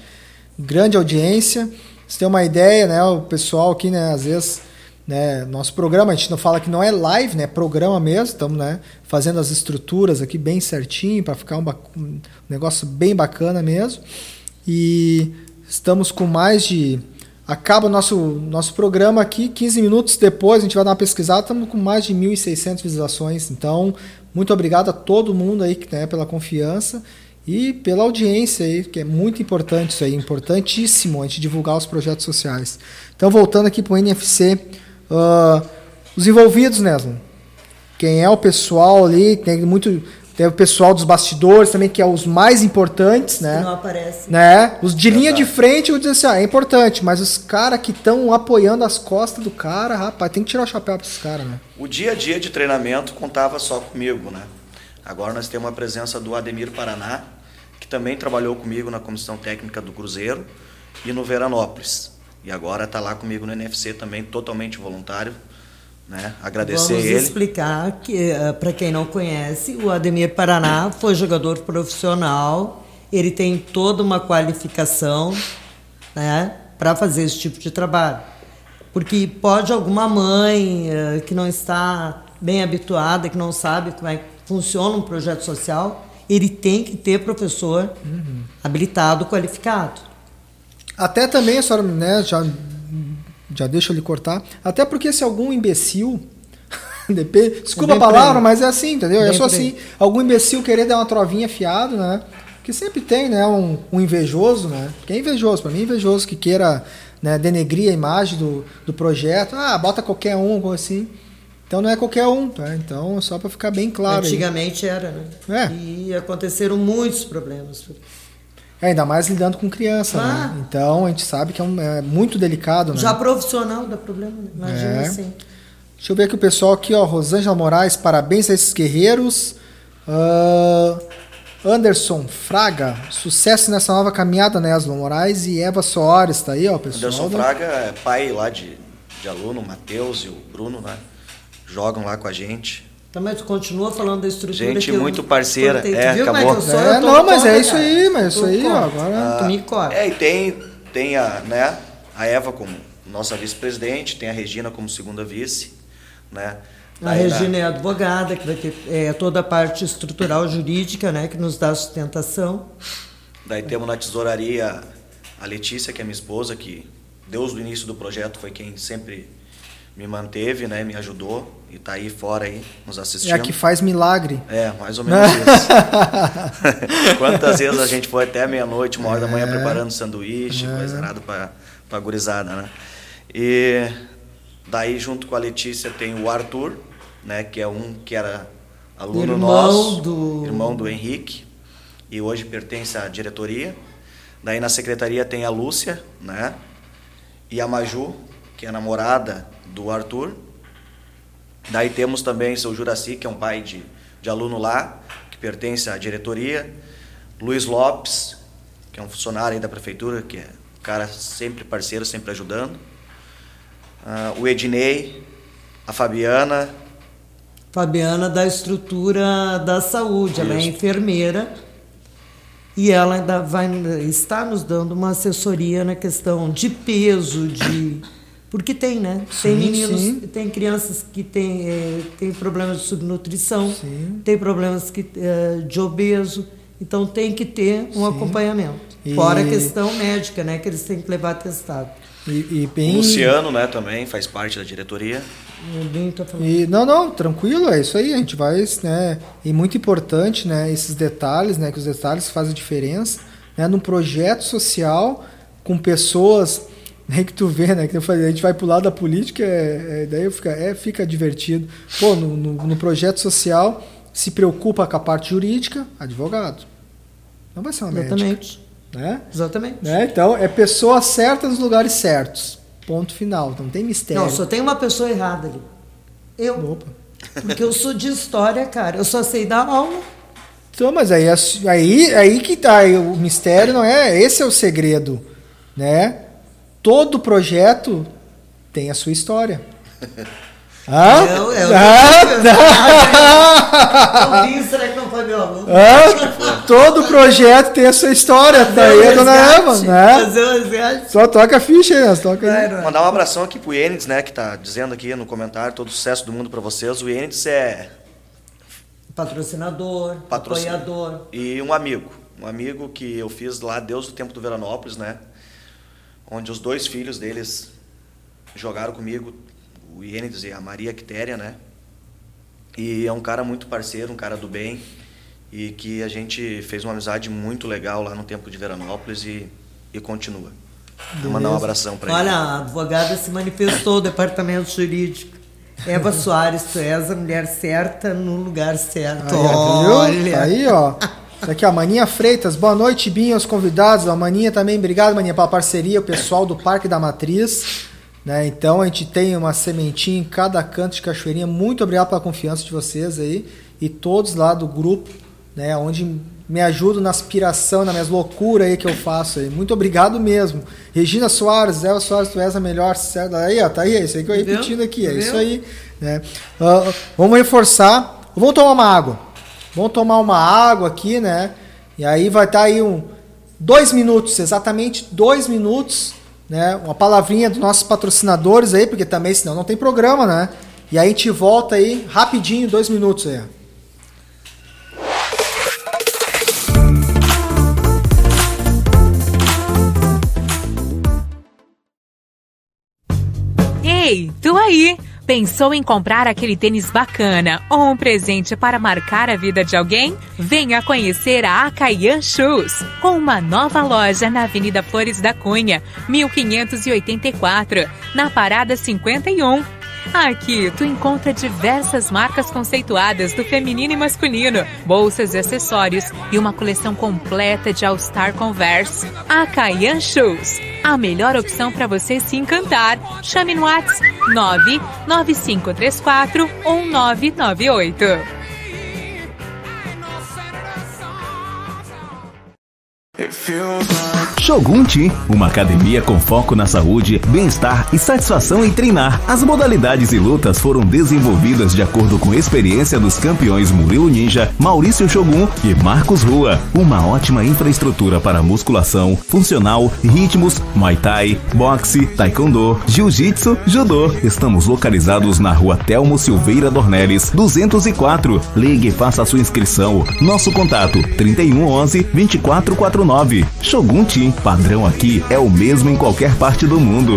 Grande audiência. Você tem uma ideia, né? O pessoal aqui, né, às vezes né, nosso programa, a gente não fala que não é live, né, é programa mesmo, estamos né, fazendo as estruturas aqui bem certinho para ficar um, um negócio bem bacana mesmo. E estamos com mais de. Acaba o nosso, nosso programa aqui, 15 minutos depois, a gente vai dar uma pesquisada, estamos com mais de 1.600 visualizações. Então, muito obrigado a todo mundo aí né, pela confiança e pela audiência aí, que é muito importante isso aí, importantíssimo a gente divulgar os projetos sociais. Então, voltando aqui para o NFC, ah, os envolvidos, Neslan, quem é o pessoal ali, tem muito. Tem o pessoal dos bastidores também, que é os mais importantes, Que né? não aparece. né? Os de linha de frente, eu vou dizer assim, ah, é importante, mas os caras que estão apoiando as costas do cara, rapaz, tem que tirar o chapéu pra esses caras, né? O dia a dia de treinamento contava só comigo, né? Agora nós temos a presença do Ademir Paraná, que também trabalhou comigo na comissão técnica do Cruzeiro e no Veranópolis. E agora está lá comigo no NFC também, totalmente voluntário. Né? Agradecer Vamos ele. explicar que, para quem não conhece, o Ademir Paraná foi jogador profissional, ele tem toda uma qualificação né, para fazer esse tipo de trabalho. Porque pode alguma mãe eh, que não está bem habituada, que não sabe como é que funciona um projeto social, ele tem que ter professor habilitado, qualificado. Até também a senhora, né, já, já deixa eu lhe cortar, até porque se algum imbecil, depende, desculpa a palavra, aí. mas é assim, entendeu? É Bem só por aí. assim, algum imbecil querer dar uma trovinha fiado, né? Que sempre tem, né, um, um invejoso, né? Que é invejoso, para mim é invejoso que queira né, denegrir a imagem do, do projeto, ah, bota qualquer um, coisa assim. Então não é qualquer um, tá? Então é só para ficar bem claro aí. Antigamente era, né? É. E aconteceram muitos problemas. É, ainda mais lidando com criança, Ah. né? Então a gente sabe que é, um- é muito delicado, né? Já profissional dá problema, né? imagina É. assim. Deixa eu ver aqui o pessoal aqui, ó. Rosângela Moraes, parabéns a esses guerreiros. Ah, Anderson Fraga, sucesso nessa nova caminhada, né, Aslan Moraes? E Eva Soares, tá aí, ó, pessoal. Anderson do- Fraga é pai lá de, de aluno, o Matheus e o Bruno, né? Jogam lá com a gente. Então, mas tu continua falando da estrutura Gente que eu muito parceira, cortei. Tu é, viu como acabou. que eu sou? É, não, mas é isso cara. aí, mas isso Tô aí, ó, agora- Tu me corta. É, e tem, tem a, né, a Eva como nossa vice-presidente, tem a Regina como segunda vice, né? A Daí, Regina é advogada, que vai ter é, toda a parte estrutural jurídica, né, que nos dá sustentação. Daí temos na tesouraria a Letícia, que é minha esposa, que Deus do início do projeto foi quem sempre me manteve, né? Me ajudou e tá aí fora aí, nos assistindo. É a que faz milagre. É, mais ou menos isso. Quantas vezes a gente foi até meia-noite, uma hora da manhã, É. preparando sanduíche, coisa nada pra, pra gurizada, né? E daí, junto com a Letícia, tem o Arthur, né? Que é um que era aluno Irmão nosso, do- irmão do Henrique, e hoje pertence à diretoria. Daí na secretaria tem a Lúcia, né? E a Maju, que é a namorada do Arthur. Daí temos também o seu Juraci, que é um pai de, de aluno lá, que pertence à diretoria. Luiz Lopes, que é um funcionário aí da prefeitura, que é um cara sempre parceiro, sempre ajudando. Ah, o Ednei, a Fabiana, Fabiana da estrutura da saúde, ela é Isso. enfermeira e ela ainda vai está nos dando uma assessoria na questão de peso, de porque tem, né? Tem Sim, meninos, sim. tem crianças que têm eh, tem problemas de subnutrição, Sim. tem problemas que, eh, de obeso, então tem que ter um acompanhamento. E- Fora a questão médica, né? Que eles têm que levar testado. E, e o bem. Luciano, né, também faz parte da diretoria. O tá falando. E, não, não, tranquilo, é isso aí. A gente vai, né? E muito importante, né? Esses detalhes, né? Que os detalhes fazem diferença, né? Num projeto social com pessoas, né? Que tu vê, né? Que eu falei, a gente vai pro lado da política, é, é, daí fica, é, fica divertido. Pô, no, no, no projeto social se preocupa com a parte jurídica, advogado. Não vai ser uma médica, Exatamente. né? Exatamente. né? Então é pessoa certa nos lugares certos. Ponto final. Não tem mistério. Não, só tem uma pessoa errada ali. Eu. Opa. Porque eu sou de história, cara. Eu só sei dar aula. Então, mas aí, aí, aí que tá aí o mistério, não é? Esse é o segredo, né? Todo projeto tem a sua história. Hã? Eu- eu- Hã? O Binho, será que não foi meu aluno? Hã? Todo projeto tem a sua história. Tá aí a dona Eva, né? Só toca a ficha aí, nós toca aí. Mandar um abração aqui pro Yenitz, né, que tá dizendo aqui no comentário todo o sucesso do mundo para vocês. O Yenitz é Patrocinador, Patrocin- apoiador. E um amigo. Um amigo que eu fiz lá Deus do Tempo do Veranópolis, né? Onde os dois filhos deles jogaram comigo, o Iênides e a Maria Quitéria, né? E é um cara muito parceiro, um cara do bem. E que a gente fez uma amizade muito legal lá no Tempo de Veranópolis e, e continua. Vou mandar um abração para ele. Olha, a advogada se manifestou, o departamento jurídico. Eva Soares, tu és a mulher certa no lugar certo. Aí? Olha. Tá aí, ó. Aqui, ó, Maninha Freitas, boa noite, Binho, aos convidados. A Maninha também, obrigado, Maninha, pela parceria, o pessoal do Parque da Matriz. Né? Então, a gente tem uma sementinha em cada canto de Cachoeirinha. Muito obrigado pela confiança de vocês aí. E todos lá do grupo, né? Onde me ajudam na aspiração, nas minhas loucuras aí que eu faço aí. Muito obrigado mesmo. Regina Soares, Eva Soares, tu és a melhor. Certo? Aí, ó, tá aí, é isso aí que eu repetindo aqui. É isso aí. Né? Ah, vamos reforçar. Vamos tomar uma água. Vamos tomar uma água aqui, né? E aí vai estar aí um dois minutos, exatamente dois minutos, né? Uma palavrinha dos nossos patrocinadores aí, porque também senão não tem programa, né? E aí a gente volta aí rapidinho, dois minutos aí. Ei, tu aí! Pensou em comprar aquele tênis bacana ou um presente para marcar a vida de alguém? Venha conhecer a Acayan Shoes, com uma nova loja na Avenida Flores da Cunha, 1584, na Parada 51. Aqui tu encontra diversas marcas conceituadas do feminino e masculino, bolsas e acessórios e uma coleção completa de All Star Converse. A Cayenne Shoes, a melhor opção para você se encantar. Chame no WhatsApp 99534 1998. Shogun Team, uma academia com foco na saúde, bem-estar e satisfação em treinar. As modalidades e lutas foram desenvolvidas de acordo com a experiência dos campeões Murilo Ninja, Maurício Shogun e Marcos Rua. Uma ótima infraestrutura para musculação, funcional, ritmos, Muay Thai, boxe, Taekwondo, Jiu-Jitsu, Judô. Estamos localizados na rua Telmo Silveira Dornelles, 204. Ligue e faça a sua inscrição. Nosso contato 3111 2449. Shogun Team, padrão aqui é o mesmo em qualquer parte do mundo.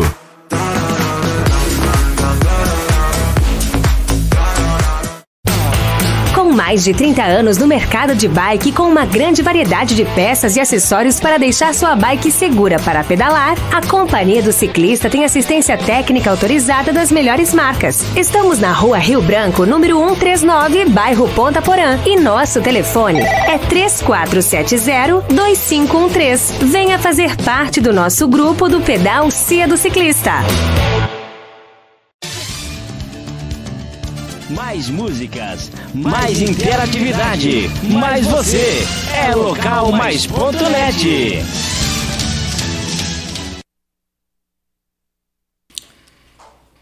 Mais de 30 anos no mercado de bike com uma grande variedade de peças e acessórios para deixar sua bike segura para pedalar. A Companhia do Ciclista tem assistência técnica autorizada das melhores marcas. Estamos na Rua Rio Branco, número 139, bairro Ponta Porã. E nosso telefone é 3470-2513. Venha fazer parte do nosso grupo do Pedal Cia do Ciclista. Mais músicas, mais interatividade, mais você. É local mais ponto net.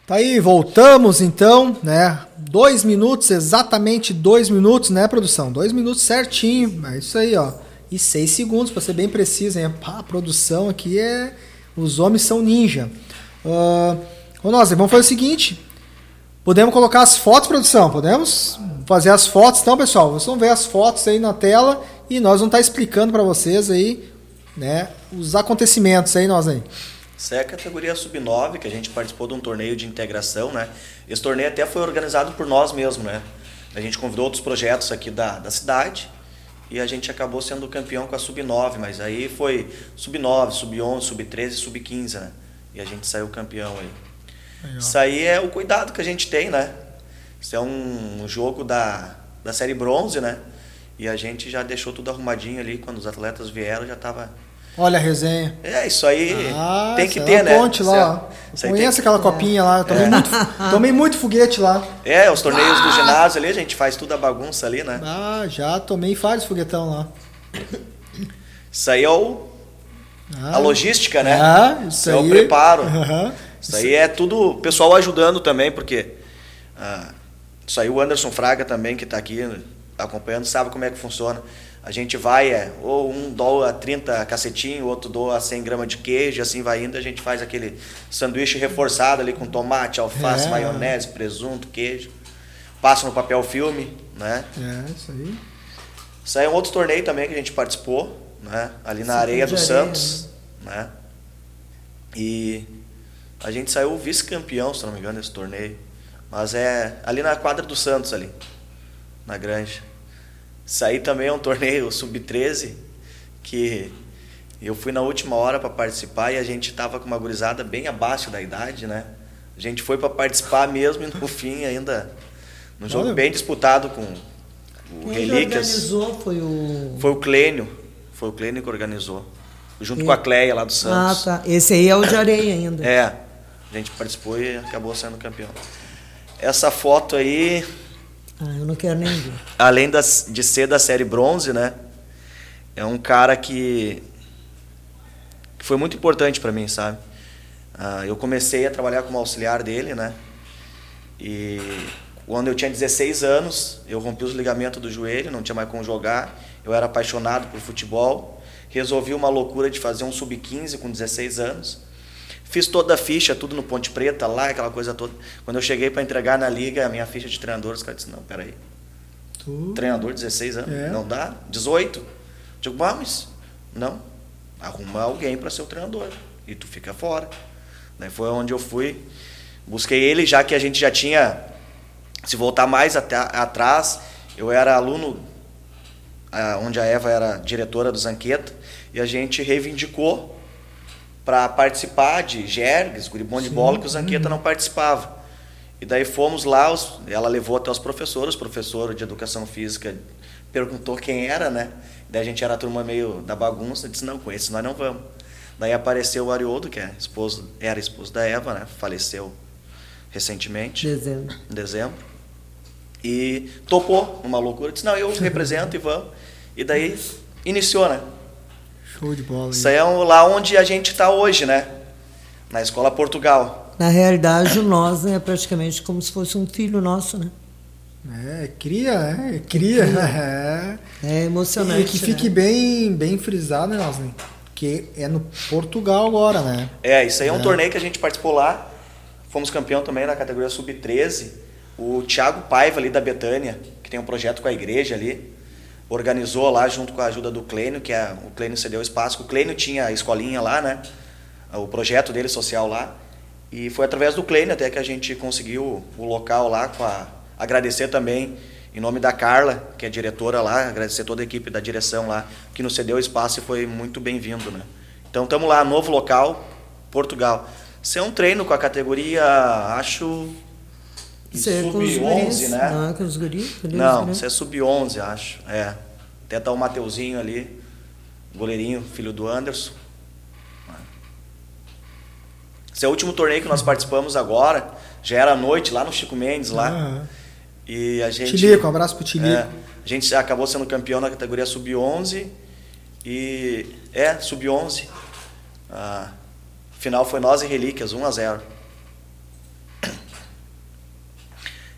Tá aí, voltamos então, né? Dois minutos, exatamente dois minutos, né, produção? Dois minutos certinho, é isso aí, ó. E seis segundos, para ser bem preciso, hein? A produção aqui é. Os homens são ninja. Uh, ô, nós, vamos fazer o seguinte: Podemos colocar as fotos, produção? Podemos fazer as fotos, então, pessoal? Vocês vão ver as fotos aí na tela e nós vamos estar explicando para vocês aí, né, os acontecimentos aí, nós aí. Essa é a categoria sub-9, que a gente participou de um torneio de integração, né? Esse torneio até foi organizado por nós mesmos, né? A gente convidou outros projetos aqui da, da cidade e a gente acabou sendo campeão com a sub-9, mas aí foi sub-9, sub-11, sub-13 sub-15, né? E a gente saiu campeão aí. Legal. Isso aí é o cuidado que a gente tem, né? Isso é um jogo da, da série bronze, né? E a gente já deixou tudo arrumadinho ali. Quando os atletas vieram, já tava. Olha a resenha. É, isso aí ah, tem que ter, é né? Ponte lá, ó. Conhece aquela copinha lá. Tomei, é. muito, tomei muito foguete lá. É, os torneios ah. do ginásio ali, a gente faz tudo a bagunça ali, né? Ah, já tomei vários foguetão lá. Isso aí é o, ah. a logística, né? Ah, isso, isso aí. é o preparo. Uhum. Isso aí é tudo o pessoal ajudando também, porque ah, isso aí o Anderson Fraga também, que está aqui acompanhando, sabe como é que funciona. A gente vai, é, ou um doa 30 cacetinho, outro doa 100 gramas de queijo, assim vai indo, a gente faz aquele sanduíche reforçado ali com tomate, alface, é. maionese, presunto, queijo. Passa no papel filme, né? É, isso aí. Isso aí é um outro torneio também que a gente participou, né? Ali na Areia do Santos, né? né? E a gente saiu vice-campeão, se não me engano, nesse torneio. Mas é ali na quadra do Santos, ali, na Granja. Saí também é um torneio sub-13, que eu fui na última hora para participar e a gente estava com uma gurizada bem abaixo da idade, né? A gente foi para participar mesmo e no fim ainda. Num jogo Olha, bem disputado com o quem Relíquias. organizou foi o. Foi o Clênio. Foi o Clênio que organizou. Junto e... com a Cleia lá do Santos. Ah, tá. Esse aí é o de areia ainda. É. A gente participou e acabou sendo campeão. Essa foto aí. Ah, eu não quero nem ver. Além das, de ser da série bronze, né? É um cara que, que foi muito importante para mim, sabe? Ah, eu comecei a trabalhar como auxiliar dele, né? E quando eu tinha 16 anos, eu rompi os ligamentos do joelho, não tinha mais como jogar. Eu era apaixonado por futebol. Resolvi uma loucura de fazer um sub-15 com 16 anos. Fiz toda a ficha, tudo no Ponte Preta lá, aquela coisa toda. Quando eu cheguei para entregar na liga a minha ficha de treinador, os caras disseram, não, peraí. Tu... Treinador, 16 anos, é. não dá? 18? Digo, mas não. Arruma alguém para ser o treinador. E tu fica fora. Daí foi onde eu fui. Busquei ele, já que a gente já tinha. Se voltar mais até, atrás, eu era aluno, onde a Eva era diretora do Zanqueta, e a gente reivindicou para participar de Jergues, Guribom de Bola, que o Zanqueta não participava. E daí fomos lá, os, ela levou até os professores, o professor de educação física perguntou quem era, né? Daí a gente era a turma meio da bagunça, disse, não, com esse nós não vamos. Daí apareceu o Ariodo, que é esposo, era esposo da Eva, né? Faleceu recentemente. Dezembro. Em dezembro. E topou uma loucura, disse, não, eu represento e vamos. E daí iniciou, né? Show de bola. Isso aí é lá onde a gente está hoje, né? Na Escola Portugal. Na realidade, o nós é praticamente como se fosse um filho nosso, né? É, cria, é, cria. É, é emocionante. E que fique né? bem, bem frisado, né, Nosley? Que é no Portugal agora, né? É, isso aí é um é. torneio que a gente participou lá. Fomos campeão também na categoria sub-13. O Thiago Paiva ali da Betânia, que tem um projeto com a igreja ali organizou lá junto com a ajuda do Clênio, que é, o Clênio cedeu espaço. O Clênio tinha a escolinha lá, né? O projeto dele social lá. E foi através do Clênio até que a gente conseguiu o local lá, com a, agradecer também em nome da Carla, que é diretora lá, agradecer toda a equipe da direção lá, que nos cedeu o espaço e foi muito bem-vindo, né? Então estamos lá, novo local, Portugal. Isso é um treino com a categoria, acho, Isso é com os sub-11, guris, né? Não, com os guris? os Não, guris. isso é sub-11, acho. É. Até tá o Mateuzinho ali, goleirinho, filho do Anderson. Esse é o último torneio que nós participamos agora. Já era noite, lá no Chico Mendes, lá. Aham. E a gente. Tilico, um abraço pro Tilico. É, a gente acabou sendo campeão na categoria sub-11. E. É, sub-11. A final foi nós e Relíquias, 1 a 0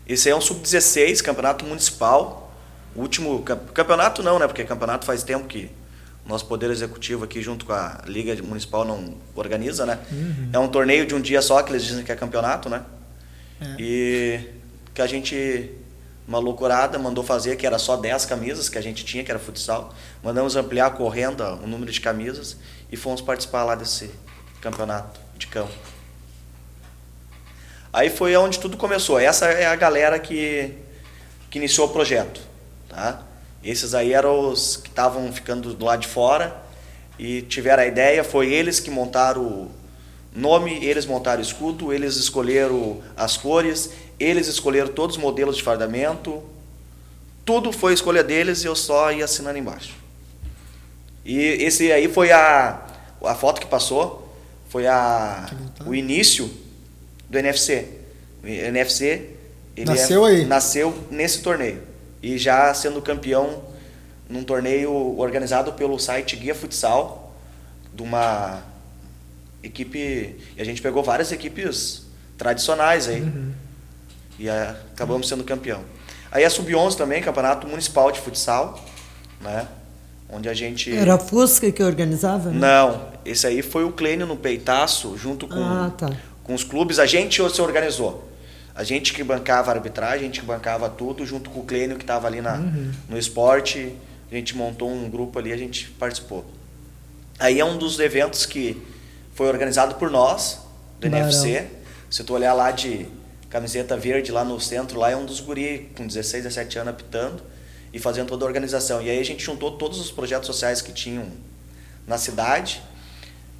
Esse aí é um sub-16, campeonato municipal. Último. cam- Campeonato não, né? Porque campeonato faz tempo que o nosso Poder Executivo aqui, junto com a Liga Municipal, não organiza, né? É um torneio de um dia só, que eles dizem que é campeonato, né? E que a gente, uma loucurada, mandou fazer, que era só 10 camisas que a gente tinha, que era futsal. Mandamos ampliar correndo o número de camisas e fomos participar lá desse campeonato de campo. Aí foi onde tudo começou. Essa é a galera que, que iniciou o projeto. Tá? Esses aí eram os que estavam ficando do lado de fora e tiveram a ideia. Foi eles que montaram o nome, eles montaram o escudo, eles escolheram as cores, eles escolheram todos os modelos de fardamento. Tudo foi escolha deles e eu só ia assinando embaixo. E esse aí foi a, a foto que passou, foi a, o início do NFC. O NFC ele Nasceu é- aí. nasceu nesse torneio e já sendo campeão num torneio organizado pelo site Guia Futsal de uma equipe e a gente pegou várias equipes tradicionais aí e ah, acabamos sendo campeão. Aí a sub-11 também, campeonato municipal de futsal, né? Onde a gente Era a Fusca que organizava? né? não, esse aí foi o Clênio no peitaço, junto com, Ah, tá. Com os clubes. A gente se organizou. A gente que bancava a arbitragem, a gente que bancava tudo, junto com o Clênio que estava ali na, no esporte. A gente montou um grupo ali, a gente participou. Aí é um dos eventos que foi organizado por nós, do Barão. NFC. Se tu olhar lá de camiseta verde, lá no centro, lá é um dos guri com 16, 17 anos apitando e fazendo toda a organização. E aí a gente juntou todos os projetos sociais que tinham na cidade,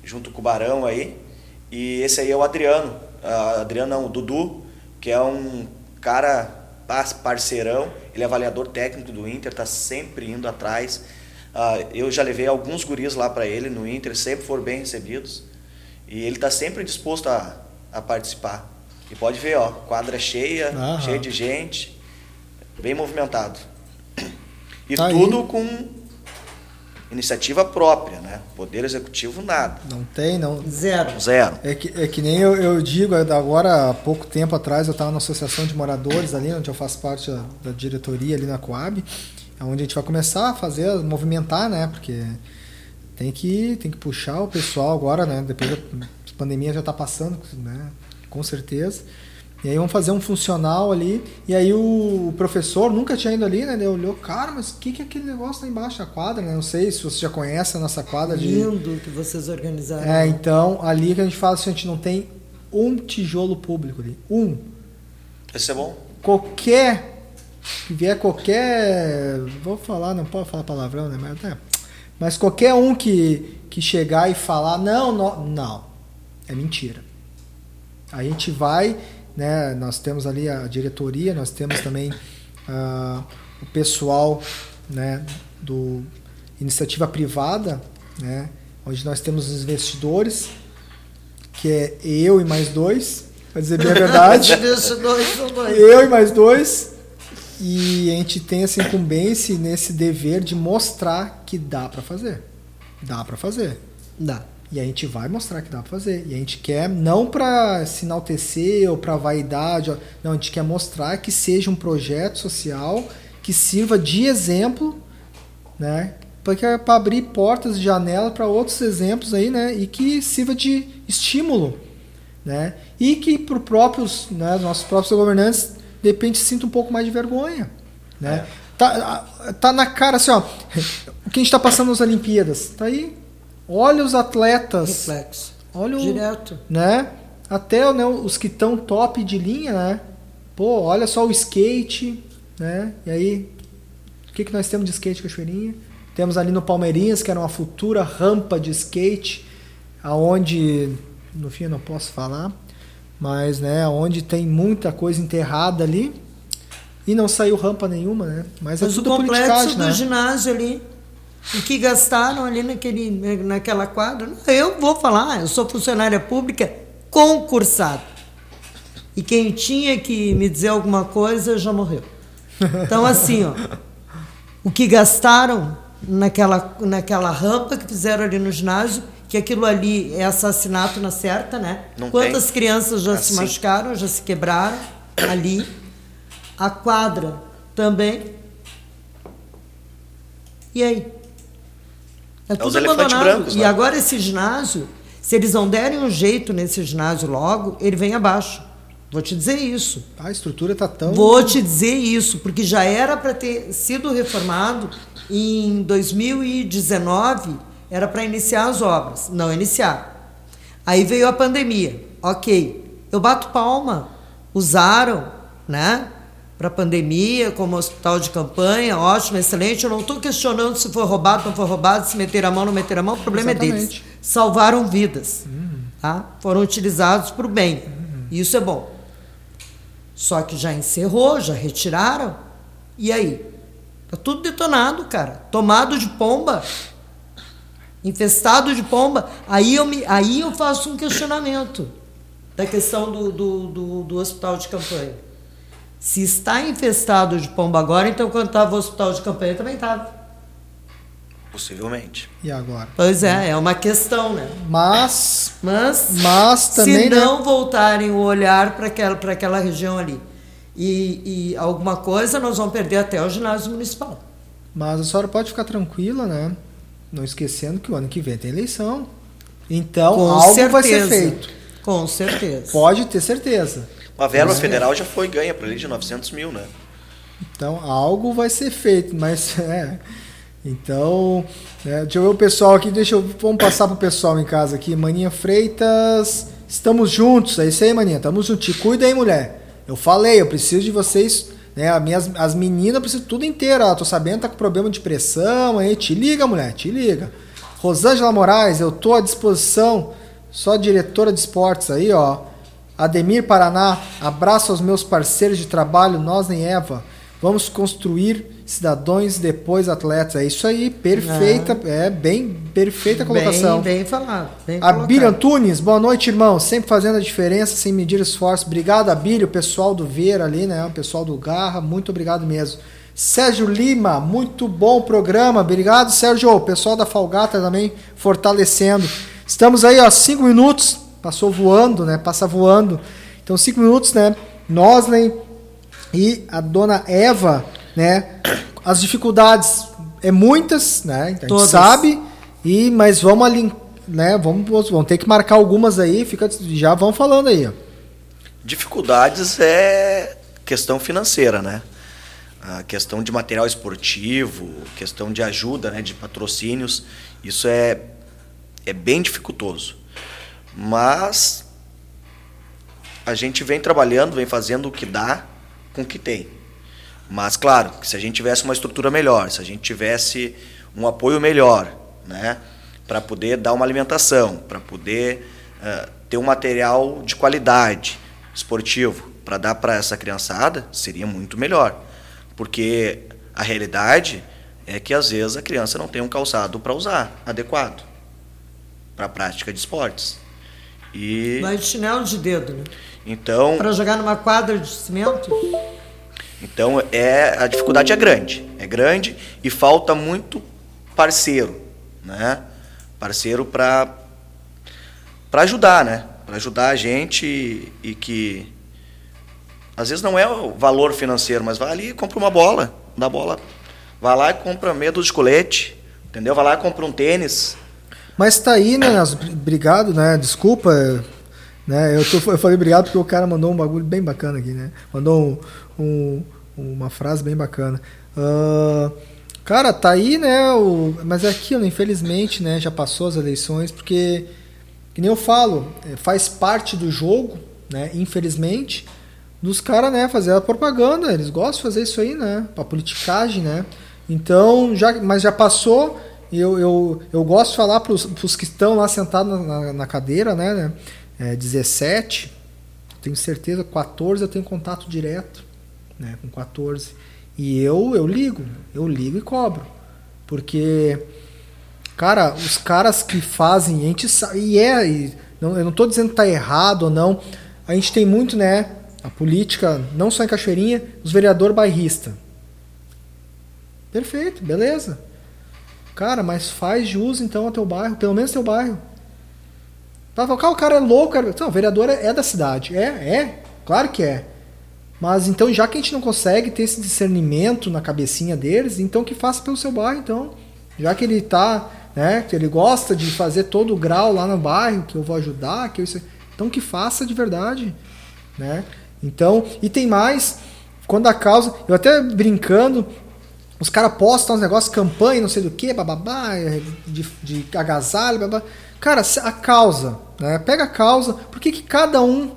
junto com o Barão aí. E esse aí é o Adriano. Ah, Adriano não, o Dudu, que é um cara par- parceirão. Ele é avaliador técnico do Inter, tá sempre indo atrás. Ah, eu já levei alguns guris lá para ele no Inter, sempre foram bem recebidos. E ele tá sempre disposto a, a participar. E pode ver, ó, quadra cheia, Aham. cheia de gente, bem movimentado. E Tá aí. tudo com iniciativa própria, né? Poder executivo nada. Não tem, não. Zero. Zero. É que, é que nem eu, eu digo, agora há pouco tempo atrás eu estava na associação de moradores ali, onde eu faço parte da, da diretoria ali na Coab, onde a gente vai começar a fazer, movimentar, né? Porque tem que, tem que puxar o pessoal agora, né? Depois da pandemia já está passando, né? Com certeza. E aí vamos fazer um funcional ali. E aí o, professor nunca tinha ido ali, né? Ele olhou, cara, mas o que, que é aquele negócio lá embaixo da quadra? Né? Não sei se você já conhece a nossa quadra de. Lindo que vocês organizaram. É, então, ali que a gente fala assim, a gente não tem um tijolo público ali. Um. Esse é bom? Qualquer. Que vier qualquer. Vou falar, não pode falar palavrão, né? Mas, é. Mas qualquer um que, que chegar e falar, não, não, não. É mentira. A gente vai, né? Nós temos ali a diretoria, nós temos também ah, o pessoal, né? Do iniciativa privada, né? Onde nós temos os investidores, que é eu e mais dois, para dizer bem a verdade. Eu e mais dois. E a gente tem essa incumbência nesse dever de mostrar que dá para fazer. Dá para fazer. Dá. E a gente vai mostrar que dá para fazer. E a gente quer não para se enaltecer ou para vaidade, não, a gente quer mostrar que seja um projeto social que sirva de exemplo, né? Para abrir portas e janela para outros exemplos aí, né? E que sirva de estímulo, né? E que para próprios, né, nossos próprios governantes, de repente sinta um pouco mais de vergonha, né? Tá, tá na cara assim, ó, o que a gente está passando nas Olimpíadas, tá aí. Olha os atletas, Reflexo. olha o, Direto. né? Até né, os que estão top de linha, né? Pô, olha só o skate, né? E aí, o que, que nós temos de skate Cachoeirinha? Temos ali no Palmeirinhas, que era uma futura rampa de skate, aonde, no fim eu não posso falar, mas né, onde tem muita coisa enterrada ali e não saiu rampa nenhuma, né? Mas, Mas é o tudo complexo politicagem, do né? ginásio ali, o que gastaram ali naquele, naquela quadra, eu vou falar, eu sou funcionária pública concursada. E quem tinha que me dizer alguma coisa já morreu. Então, assim, ó, o que gastaram naquela, naquela rampa que fizeram ali no ginásio, que aquilo ali é assassinato na certa, né? Não Quantas tem. crianças já se Assim. machucaram, já se quebraram ali. A quadra também. E aí? É os elefantes brancos, E né? agora esse ginásio, se eles não derem um jeito nesse ginásio logo, ele vem abaixo. Vou te dizer isso. A estrutura tá tão. Vou te dizer isso, porque já era para ter sido reformado em 2019, era para iniciar as obras. Não iniciaram. Aí veio a pandemia. Ok. Eu bato palma. Usaram, né? Para a pandemia, como hospital de campanha, ótimo, excelente. Eu não estou questionando se foi roubado, não foi roubado, se meteram a mão, não meteram a mão. O problema é deles. Exatamente. Salvaram vidas. Tá? Foram utilizados para o bem. Isso é bom. Só que já encerrou, já retiraram. E aí? Tá tudo detonado, cara. Tomado de pomba. Infestado de pomba. Aí eu, me, aí eu faço um questionamento da questão do, do, do, do hospital de campanha. Se está infestado de pomba agora, então quando estava o hospital de campanha também estava. Possivelmente. E agora? Pois é, é uma questão, né? Mas, Mas, mas também, se né? não voltarem o olhar para aquela, para aquela região ali e, e alguma coisa, nós vamos perder até o ginásio municipal. Mas a senhora pode ficar tranquila, né? Não esquecendo que o ano que vem tem eleição. Então, Com algo certeza. vai ser feito. Com certeza. Pode ter certeza. Uma verba federal já foi ganha para ele de 900 mil, né? Então, algo vai ser feito, mas é. Então, né, deixa eu ver o pessoal aqui, deixa eu. Vamos passar pro pessoal em casa aqui. Maninha Freitas, estamos juntos. É isso aí, Maninha, estamos juntos. Te cuida aí, mulher. Eu falei, eu preciso de vocês. Né, as, minhas, as meninas precisam tudo inteiro. Ó, tô sabendo, tá com problema de pressão aí. Te liga, mulher, te liga. Rosângela Moraes, eu tô à disposição. Só diretora de esportes aí, ó. Ademir Paraná, abraço aos meus parceiros de trabalho, nós nem Eva. Vamos construir cidadãos depois atletas. É isso aí, perfeita, é, bem perfeita a colocação. Bem, bem falado. Bem Abílio colocado. Antunes, boa noite, irmão. Sempre fazendo a diferença sem medir esforço. Obrigado, Abílio, pessoal do Ver ali, né? O pessoal do Garra, muito obrigado mesmo. Sérgio Lima, muito bom programa. Obrigado, Sérgio. O pessoal da Falgata também fortalecendo. Estamos aí, ó, cinco minutos. Passou voando, né? Passa voando. Então, cinco minutos, né? Noslen e a dona Eva, né? As dificuldades é muitas, né? A gente Todas. sabe. E mas vamos ali, né? Vamos, vamos ter que marcar algumas aí. Fica, já vão falando aí. Ó. Dificuldades é questão financeira, né? A questão de material esportivo, questão de ajuda, né, de patrocínios, isso é, é bem dificultoso. Mas a gente vem trabalhando, vem fazendo o que dá com o que tem. Mas, claro, se a gente tivesse uma estrutura melhor, se a gente tivesse um apoio melhor, né, para poder dar uma alimentação, para poder eh, ter um material de qualidade esportivo para dar para essa criançada, seria muito melhor. Porque a realidade é que às vezes a criança não tem um calçado para usar adequado para a prática de esportes. E Vai de chinelo de dedo, né? então Para jogar numa quadra de cimento? Então é a dificuldade é grande, é grande e falta muito parceiro, né? Parceiro para para ajudar, né? Para ajudar a gente e, e que às vezes não é o valor financeiro, mas vai ali e compra uma bola, dá bola, vai lá e compra meia de colete, entendeu? Vai lá e compra um tênis. Mas tá aí, né? Nas- Obrigado, né? Desculpa. Né? Eu, tô- eu falei obrigado porque o cara mandou um bagulho bem bacana aqui, né? Mandou um, um- uma frase bem bacana. Ah, cara, tá aí, né? O, mas é aquilo, infelizmente, né? Já passou as eleições, porque, que nem eu falo, é, faz parte do jogo, né? Infelizmente. dos caras, né, fazer a propaganda. Eles gostam de fazer isso aí, né? Pra politicagem, né? Então, já, mas já passou. Eu, eu, eu gosto de falar para os que estão lá sentados na, na, cadeira, né? né é, 17, tenho certeza, 14 eu tenho contato direto né, com 14. E eu, eu ligo, eu ligo e cobro. Porque, cara, os caras que fazem, a gente sabe, e é, e não, eu não estou dizendo que está errado ou não, a gente tem muito, né, a política, não só em Cachoeirinha, os vereador bairrista. Perfeito, beleza. Cara, mas faz jus então ao teu bairro, pelo menos teu bairro. Tá, o cara é louco, cara. Não, o vereador é, é da cidade. É, é, claro que é. Mas então, já que a gente não consegue ter esse discernimento na cabecinha deles, então que faça pelo seu bairro, então. Já que ele tá, né, que ele gosta de fazer todo o grau lá no bairro, que eu vou ajudar, que eu então que faça de verdade, né? Então, e tem mais, quando a causa, eu até brincando, os caras postam uns negócios, campanha, não sei do que, bababá, de, de agasalho, babá. Cara, a causa, né? Pega a causa, por que, que cada um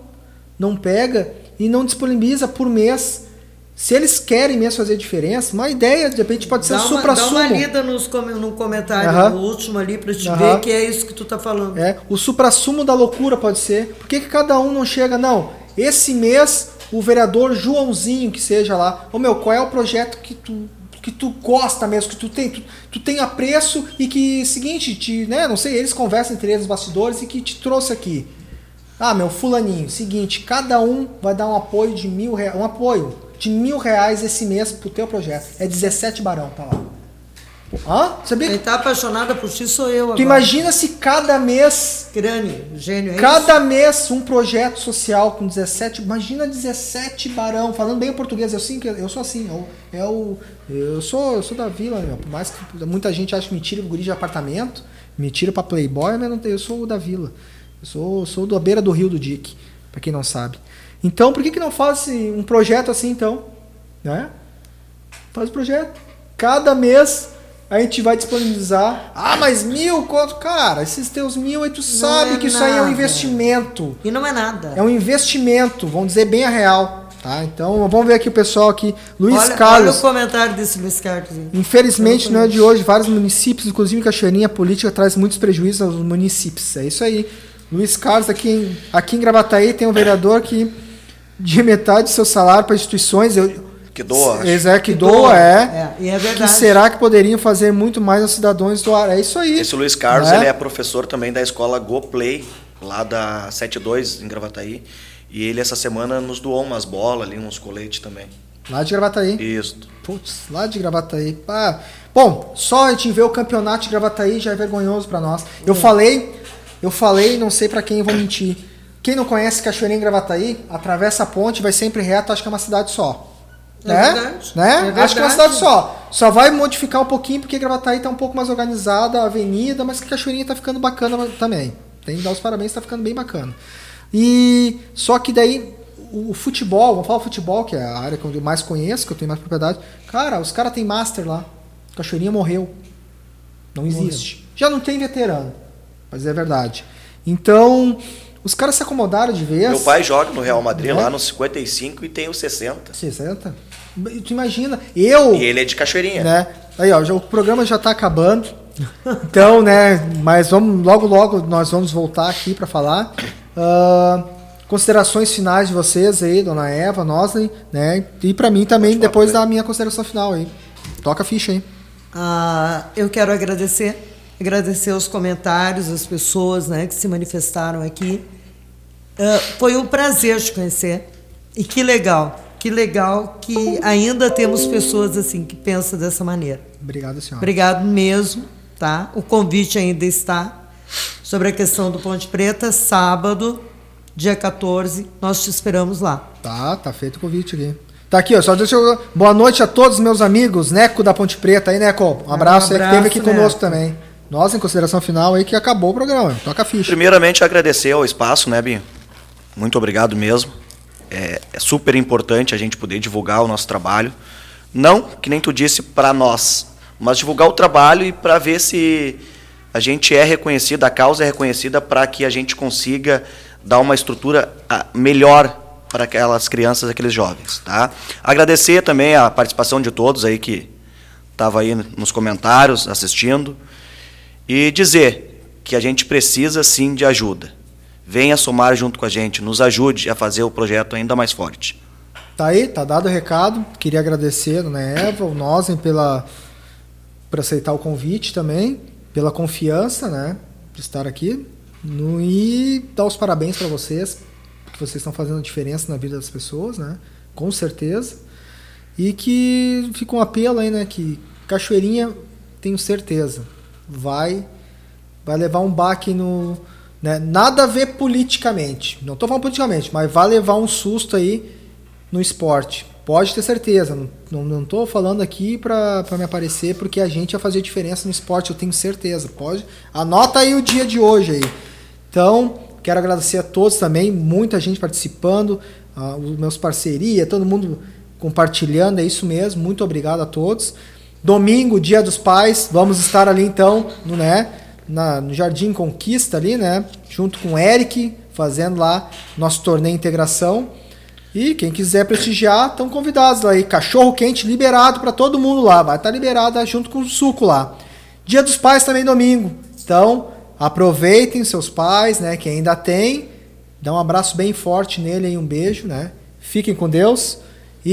não pega e não disponibiliza por mês? Se eles querem mesmo fazer diferença, uma ideia, de repente, pode ser dá um supra-sumo. Dá uma lida nos, no comentário uhum. último ali pra te uhum. ver que é isso que tu tá falando. É, o supra-sumo da loucura pode ser. Por que, que cada um não chega, não, esse mês o vereador Joãozinho, que seja lá, ô meu, qual é o projeto que tu que tu gosta mesmo, que tu tem, tu, tu tem apreço e que, seguinte, te, né, não sei, eles conversam entre eles, os bastidores, e que te trouxe aqui. Ah, meu, fulaninho, seguinte, cada um vai dar um apoio de mil reais, um apoio de mil reais esse mês pro teu projeto. É 17 barão, tá lá. Hã? Sabia? Quem tá apaixonada por ti sou eu agora. Tu imagina se cada mês. Crânio, gênio, é Cada isso? mês um projeto social com 17. Imagina 17 barão, falando bem o português. Eu, sim, eu sou assim. Eu, eu, eu, sou, eu sou da vila, meu. Por mais que muita gente ache mentira, guri de apartamento, mentira pra Playboy, mas não, eu sou da vila. Eu sou, sou da beira do rio do Dick, pra quem não sabe. Então, por que, que não faz um projeto assim, então? Né? Faz o projeto. Cada mês a gente vai disponibilizar. Ah, mas mil quanto? Cara, esses teus mil aí tu sabe é que nada. isso aí é um investimento. E não é nada. É um investimento, vamos dizer bem a real. Tá? Então vamos ver aqui o pessoal aqui. Luiz olha, Carlos. Olha o comentário desse Luiz Carlos. Infelizmente não é de hoje. Vários municípios, inclusive Cachoeirinha, a política traz muitos prejuízos aos municípios. É isso aí. Luiz Carlos, aqui em, aqui em Gravataí, tem um vereador que de metade do seu salário para instituições. Eu, que doa. É, que, que doa, doa, é. é. é que será que poderiam fazer muito mais aos cidadãos doar? É isso aí. Esse Luiz Carlos, né? ele é professor também da escola Go Play, lá da 72, em Gravataí. E ele, essa semana, nos doou umas bolas ali, uns coletes também. Lá de Gravataí? Isso. Putz, lá de Gravataí. Ah, bom, só a gente ver o campeonato de Gravataí já é vergonhoso para nós. Eu hum. falei, eu falei, não sei para quem eu vou mentir. Quem não conhece Cachoeirinha em Gravataí, atravessa a ponte, vai sempre reto, acho que é uma cidade só. É né? Verdade. né? É verdade. Acho que é uma cidade só. Só vai modificar um pouquinho porque Gravataí está um pouco mais organizada, a avenida, mas que Cachoeirinha está ficando bacana também. Tem que dar os parabéns, está ficando bem bacana. E só que daí o, futebol, vamos falar futebol, que é a área que eu mais conheço, que eu tenho mais propriedade. Cara, os caras têm master lá. Cachoeirinha morreu. Não existe. Morreu. Já não tem veterano. Mas é verdade. Então, os caras se acomodaram de vez. Meu pai joga no Real Madrid né? lá nos 55 e tem os 60. 60? Tu imagina, eu. E ele é de Cachoeirinha. Né? Aí, ó, já, o programa já está acabando. Então, né, mas vamos logo logo nós vamos voltar aqui para falar. Uh, considerações finais de vocês aí, dona Eva, Nosley, né? E para mim também depois da minha consideração final aí. Toca a ficha aí. Uh, eu quero agradecer, agradecer os comentários, as pessoas, né, que se manifestaram aqui. Uh, foi um prazer te conhecer e que legal que legal que ainda temos pessoas assim que pensam dessa maneira. Obrigado, senhora. Obrigado mesmo, tá? O convite ainda está sobre a questão do Ponte Preta, sábado, dia 14, nós te esperamos lá. Tá, tá feito o convite aqui. Tá aqui, ó, só deixa eu... Boa noite a todos meus amigos, Neco da Ponte Preta aí, Neco. Um abraço, um abraço aí que teve aqui Neco. conosco também. Nós, em consideração final aí, que acabou o programa. Toca a ficha. Primeiramente, agradecer ao espaço, né, Binho? Muito obrigado mesmo é, é super importante a gente poder divulgar o nosso trabalho. Não, que nem tu disse, para nós, mas divulgar o trabalho e para ver se a gente é reconhecido, a causa é reconhecida para que a gente consiga dar uma estrutura ah, melhor para aquelas crianças, aqueles jovens, tá? Agradecer também a participação de todos aí que estava aí nos comentários assistindo e dizer que a gente precisa sim de ajuda. Venha somar junto com a gente, nos ajude a fazer o projeto ainda mais forte. Tá aí, tá dado o recado. Queria agradecer, né, Eva, o Nozen pela por aceitar o convite também, pela confiança, né, de estar aqui. No, e dar os parabéns para vocês, porque vocês estão fazendo diferença na vida das pessoas, né? Com certeza. E que fica um apelo aí, né, que Cachoeirinha, tenho certeza, vai vai levar um baque no, né, nada a ver politicamente. Não estou falando politicamente, mas vai levar um susto aí no esporte. Pode ter certeza. Não estou falando aqui para me aparecer porque a gente vai fazer diferença no esporte, eu tenho certeza. Pode. Anota aí o dia de hoje aí. Então, quero agradecer a todos também, muita gente participando, uh, os meus parceria, todo mundo compartilhando, é isso mesmo. Muito obrigado a todos. Domingo, dia dos pais, vamos estar ali então, no, né, na, no Jardim Conquista ali, né, junto com o Eric, fazendo lá nosso torneio integração. E quem quiser prestigiar, estão convidados aí. Cachorro quente liberado para todo mundo lá. Vai estar tá liberado junto com o suco lá. Dia dos Pais também domingo. Então, aproveitem seus pais, né? Quem ainda tem. Dá um abraço bem forte nele e um beijo, né? Fiquem com Deus.